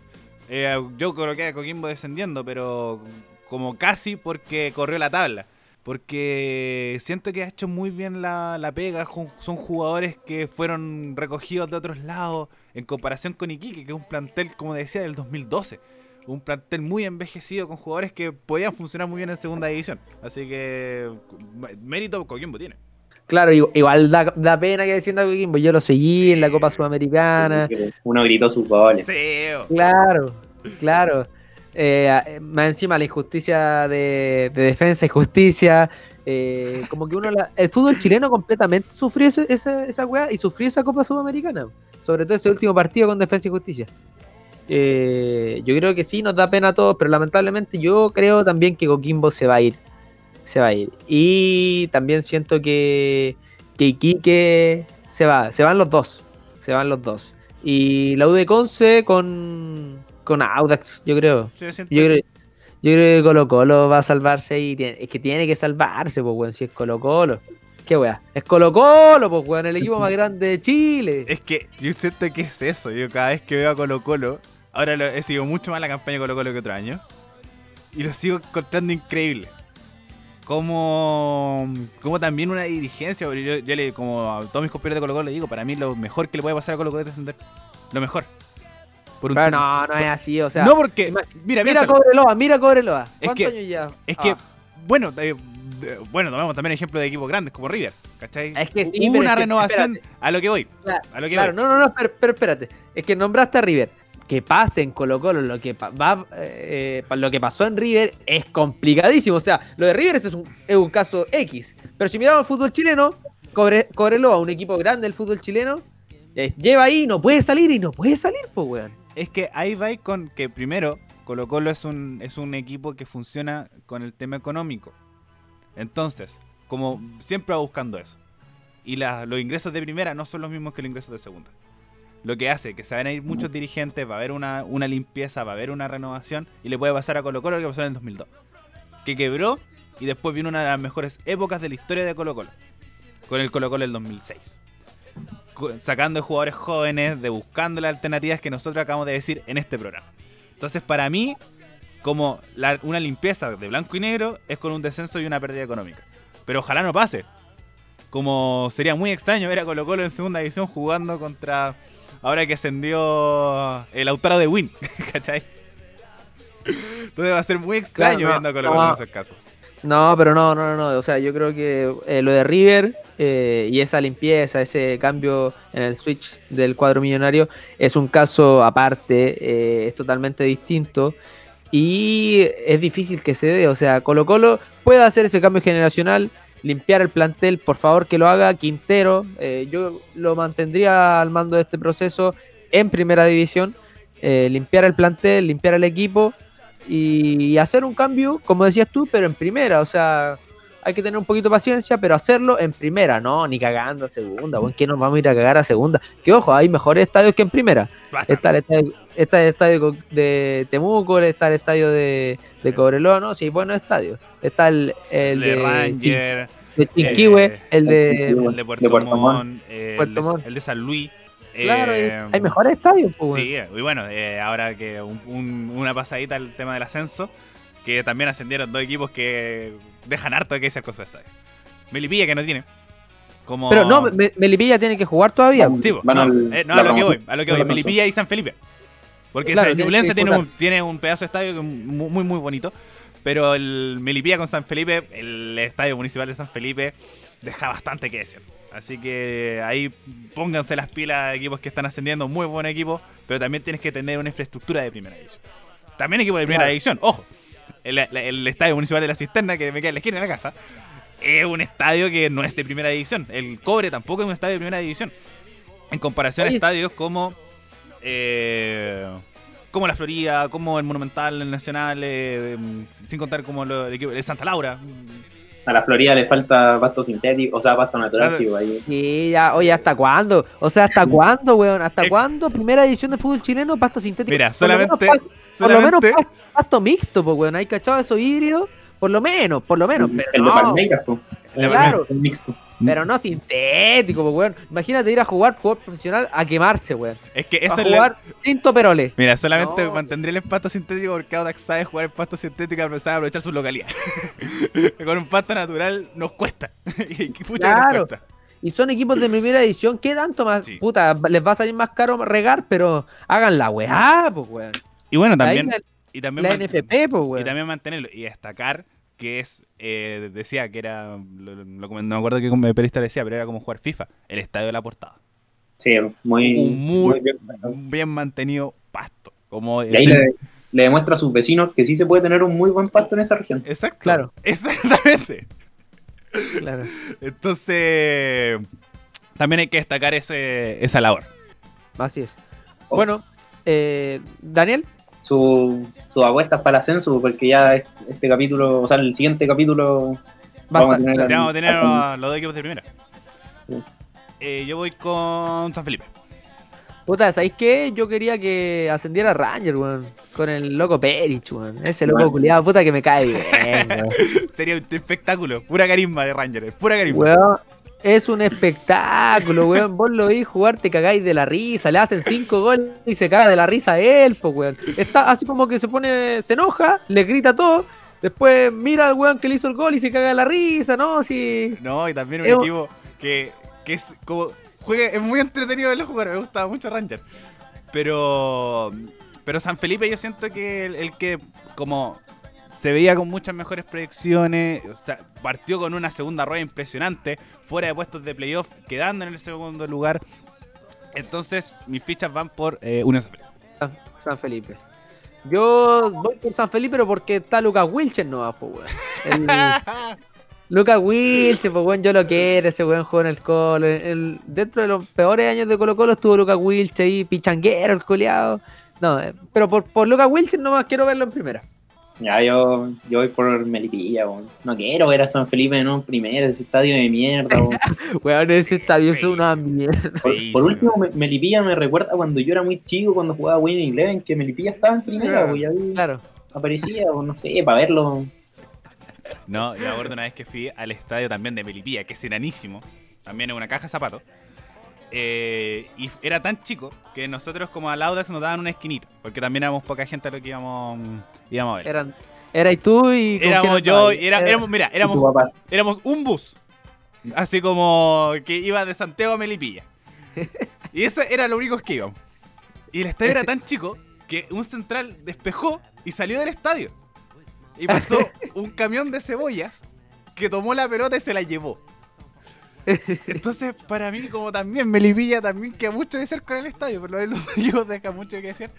Eh, yo coloqué a Coquimbo descendiendo, pero como casi porque corrió la tabla. Porque siento que ha hecho muy bien la, la pega. Son jugadores que fueron recogidos de otros lados. En comparación con Iquique, que es un plantel, como decía, del 2012. Un plantel muy envejecido con jugadores que podían funcionar muy bien en segunda división. Así que mérito Coquimbo tiene. Claro, igual da, da pena que descienda Coquimbo. Yo lo seguí Sí. en la Copa Sudamericana. Uno gritó sus goles. Sí. Claro, claro. Eh, más encima la injusticia de, de defensa y justicia. eh, como que uno, la- el fútbol chileno completamente sufrió ese- esa, esa weá y sufrió esa Copa Sudamericana. Sobre todo ese último partido con defensa y justicia. Eh, yo creo que sí, nos da pena a todos, pero lamentablemente yo creo también que Coquimbo se va a ir. Se va a ir. Y también siento que, que Iquique se va. Se van los dos. Se van los dos. Y la U de Conce con, con Audax, yo creo. Sí, yo creo, Yo creo que Colo Colo va a salvarse y tiene- es que tiene que salvarse, pues, weón, si es Colo Colo. ¿Qué weá? Es Colo Colo, pues, weón, el equipo más grande de Chile. Es que yo siento que es eso. Yo cada vez que veo a Colo Colo, ahora lo- he seguido mucho más la campaña de Colo Colo que otro año. Y lo sigo encontrando increíble. Como, como también una dirigencia. Yo, yo le, como a todos mis compañeros de Colo Colo le digo, para mí lo mejor que le puede pasar a Colo Colo es descender. Lo mejor. Por un Pero no, no es así, o sea. no porque, mira, mira. Cobreloa, mira Cobreloa. Es ¿Cuántos que- años ya? Es que, Ah. bueno, eh, bueno, tomamos también ejemplo de equipos grandes como River, ¿cachai? Es que sí, Hubo una es que, renovación espérate. a lo que voy. Claro, A lo que Claro, voy. no, no, no, pero, pero espérate. Es que nombraste a River. Que pase en Colo Colo lo que, va, eh, pa- lo que pasó en River es complicadísimo. O sea, lo de River es un, es un caso X. Pero si miramos el fútbol chileno, Cobre, Cobreloa, un equipo grande del fútbol chileno, eh, lleva ahí, no puede salir y no puede salir, pues, weón. Es que ahí va con que primero Colo Colo es un, es un equipo que funciona con el tema económico. Entonces, como siempre va buscando eso. Y los ingresos de primera no son los mismos que los ingresos de segunda. Lo que hace que se van a ir muchos dirigentes, va a haber una, una limpieza, va a haber una renovación y le puede pasar a Colo Colo lo que pasó en el 2002. Que quebró y después vino una de las mejores épocas de la historia de Colo Colo. Con el Colo Colo del 2006. Co- Sacando jugadores jóvenes, de buscando las alternativas que nosotros acabamos de decir en este programa. Entonces para mí, como una limpieza de blanco y negro es con un descenso y una pérdida económica. Pero ojalá no pase. Como sería muy extraño ver a Colo Colo en segunda división jugando contra... Ahora que ascendió el autor de Win, ¿cachai? Entonces va a ser muy extraño Claro, no, viendo a Colo Colo en no. esos casos. No, pero no, no, no, no. O sea, yo creo que eh, lo de River eh, y esa limpieza, ese cambio en el switch del cuadro millonario es un caso aparte, eh, es totalmente distinto y es difícil que se dé. O sea, Colo Colo puede hacer ese cambio generacional, limpiar el plantel, por favor que lo haga Quintero. eh, yo lo mantendría al mando de este proceso en primera división, eh, limpiar el plantel, limpiar el equipo y hacer un cambio, como decías tú, pero en primera. O sea, hay que tener un poquito de paciencia, pero hacerlo en primera, no, ni cagando a segunda. Bueno, ¿qué nos vamos a ir a cagar a segunda? Que ojo, hay mejores estadios que en primera. Está el estadio, está el estadio co- de Temuco, está el estadio de, de Cobreloa, ¿no? Sí, buenos estadios. Está el, el de de, Ranger, de Chinquihue, eh, el de... el de Puerto, de Puerto Montt, eh, el, Puerto de, Montt. el de San Luis. Claro, hay- eh, hay mejores estadios, pues. Sí, y bueno, eh, ahora que un- un- una pasadita al tema del ascenso, que también ascendieron dos equipos que dejan harto de que decir con su estadio. Melipilla que no tiene. Como... Pero no, Me- Melipilla tiene que jugar todavía. Sí, no, al- eh, no, la a lo que voy, a lo que voy. Melipilla y San Felipe. Porque Claro, San Ñublense tiene un, tiene un pedazo de estadio que es muy, muy, muy bonito, pero el Melipilla con San Felipe, el estadio municipal de San Felipe, deja bastante que decir. Así que ahí pónganse las pilas equipos que están ascendiendo, muy buen equipo, pero también tienes que tener una infraestructura de primera división. También equipo de primera Claro. división, ojo. El, el estadio municipal de la Cisterna, que me queda en la esquina de la casa, es un estadio que no es de primera división. El Cobre tampoco es un estadio de primera división. En comparación a Oye, estadios como eh, como la Florida, como el Monumental, el Nacional, eh, sin contar como lo, el, el Santa Laura. A la Florida le falta pasto sintético, o sea, pasto natural, Claro. sí, ahí. Sí, ya, oye, ¿hasta cuándo? O sea, ¿hasta cuándo, weón? ¿Hasta Eh, cuándo? Primera edición de fútbol chileno, pasto sintético. Mira, Por lo menos solamente, Por lo menos solamente pa- pasto mixto, pues, weón. ¿Hay cachado eso híbrido? Por lo menos, por lo menos. Pero el de no, Palmeiras, pues. de claro. El mixto. Pero no sintético, pues, weón. Imagínate ir a jugar jugador profesional a quemarse, weón. es que eso es la- jugar sin toperoles. Mira, solamente No. mantendría el pasto sintético porque Audax sabe jugar el pasto sintético y sabe aprovechar su localidad. Con un pasto natural nos cuesta. y pucha que Claro. nos cuesta. Y son equipos de primera edición. ¿Qué tanto más? Sí. Puta, les va a salir más caro regar, pero hagan la weá, pues, weón. Y bueno, también, la, y también la NFP, pues, Y weón. también mantenerlo y destacar que es, eh, decía que era, lo- lo no me acuerdo qué periodista decía, pero era como jugar FIFA, el estadio de la portada. Sí, muy, Un muy- bien. Mantenido pasto. Como Y ahí le demuestra a sus vecinos que sí se puede tener un muy buen pasto en esa región. Exacto. Claro. Exactamente. Claro. Entonces, también hay que destacar ese, esa labor. Así es. Oh. Bueno, eh, Daniel, Su- Sus apuestas para el ascenso, porque ya es- este capítulo, o sea, el siguiente capítulo Vamos a tener- vamos a tener a los dos equipos de primera. Sí. Eh, yo voy con San Felipe. Puta, ¿sabéis qué? Yo quería que ascendiera Ranger, weón. Con el loco Perich, weón. Ese loco Bueno. culiado, puta que me cae bien, weón. Sería un espectáculo. Pura carisma de Rangers. Pura carisma. Weón, es un espectáculo, weón. Vos lo veis jugar, te cagáis de la risa. Le hacen cinco goles y se caga de la risa a él, po, weón. Está así como que se pone, se enoja, le grita todo. Después mira al weón que le hizo el gol y se caga de la risa, ¿no? Si. No, y también un Es equipo que, que es como. Juega, es muy entretenido verlo jugar. Me gusta mucho Ranger. Pero. Pero San Felipe, yo siento que el, el que, como. Se veía con muchas mejores proyecciones. O sea, partió con una segunda rueda impresionante. Fuera de puestos de playoff, quedando en el segundo lugar. Entonces, mis fichas van por eh, Unión San Felipe. San, San Felipe. Yo voy por San Felipe, pero porque está Lucas Wilcher no po, weón. El- Lucas Wilcher, pues weón, yo lo quiero, ese weón juega en el Colo. El- dentro de los peores años de Colo Colo estuvo Lucas Wilcher ahí, pichanguero, el coleado. No, eh, pero por, por Lucas Wilcher nomás quiero verlo en primera. Ya, yo, yo voy por Melipilla, weón. No quiero ver a San Felipe en un primero, ese estadio de mierda, weón. Weón, ese estadio es una mierda. Por, último, Me- Melipilla me recuerda cuando yo era muy chico, cuando jugaba Winning Eleven, que Melipilla estaba en primera, Ah. weón. y ahí Claro. aparecía, o no sé, para verlo. No, yo me acuerdo una vez que fui al estadio también de Melipilla, que es enanísimo. También es una caja de zapatos. Eh, y era tan chico que nosotros como al Audax nos daban una esquinita. Porque también éramos poca gente a lo que íbamos, íbamos a ver. Eran, era y tú y. ¿con Éramos yo, era- Era- éramos, mira, éramos, éramos un bus. Así como que iba de Santiago a Melipilla. Y ese era lo único que íbamos. Y el estadio era tan chico que un central despejó y salió del estadio. Y pasó un camión de cebollas que tomó la pelota y se la llevó. Entonces, para mí, como también Melipilla también queda mucho de ser con el estadio, por lo menos los deja mucho que decir.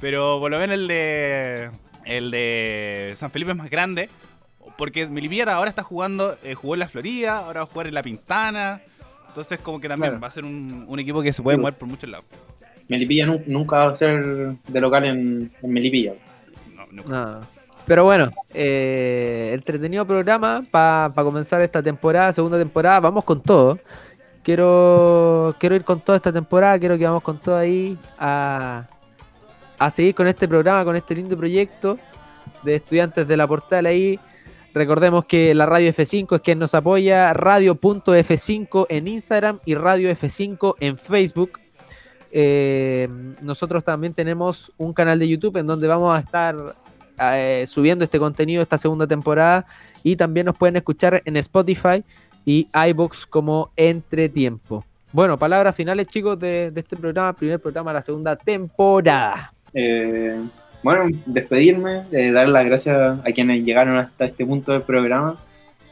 Pero por lo menos el de el de San Felipe es más grande. Porque Melipilla ahora está jugando, eh, jugó en la Florida, ahora va a jugar en la Pintana. Entonces, como que también Claro. va a ser un, un equipo que se puede Sí. mover por muchos lados. Melipilla nu- nunca va a ser de local en, en Melipilla. No, no. No. Pero bueno, eh, entretenido programa para comenzar esta temporada, segunda temporada. Vamos con todo. Quiero, quiero ir con toda esta temporada, quiero que vamos con todo ahí a, a seguir con este programa, con este lindo proyecto de estudiantes de la portal ahí. Recordemos que la radio F5 es quien nos apoya, radio.f5 en Instagram y radio F5 en Facebook. Eh, nosotros también tenemos un canal de YouTube en donde vamos a estar eh, subiendo este contenido esta segunda temporada y también nos pueden escuchar en Spotify y iBox como entretiempo. Bueno, palabras finales chicos de, de este programa, primer programa de la segunda temporada. Eh, bueno, despedirme, eh, dar las gracias a quienes llegaron hasta este punto del programa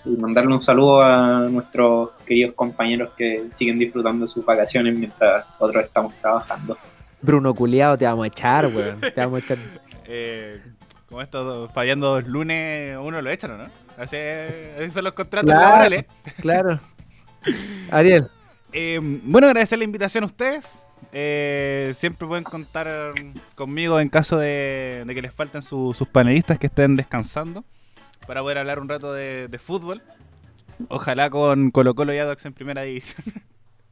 y mandarle un saludo a nuestros queridos compañeros que siguen disfrutando de sus vacaciones mientras otros estamos trabajando. Bruno Culeado, te vamos a echar, weón. Te vamos a echar. Eh, como esto, fallando dos lunes, uno lo echan, ¿o ¿no? Así, esos son los contratos Claro. laborales. Claro. Ariel. Eh, bueno, agradecer la invitación a ustedes. Eh, siempre pueden contar conmigo en caso de, de que les falten su- sus panelistas que estén descansando para poder hablar un rato de, de fútbol. Ojalá con Colo Colo y Adox en primera división.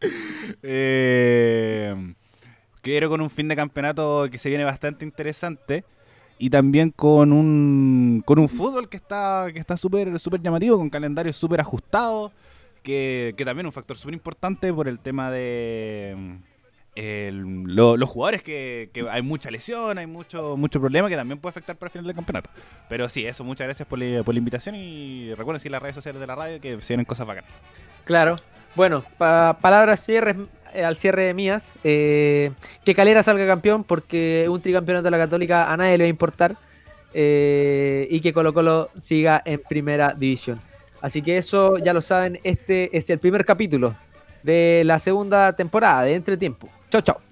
Eh, quiero con un fin de campeonato que se viene bastante interesante y también con un con un fútbol que está que está súper súper llamativo con calendarios súper ajustados que, que también es un factor súper importante por el tema de el- lo- los jugadores que, hay mucha lesión, hay mucho mucho problema que también puede afectar para el final del campeonato. Pero sí, eso, muchas gracias por la, por la invitación y recuerden seguir las redes sociales de la radio que se vienen cosas bacanas. Claro. Bueno, pa- palabras cierres, al cierre mías. eh, que Calera salga campeón porque un tricampeonato de la Católica a nadie le va a importar. eh, y que Colo Colo siga en primera división. Así que eso ya lo saben, este es el primer capítulo de la segunda temporada de Entretiempo. Chao, chao.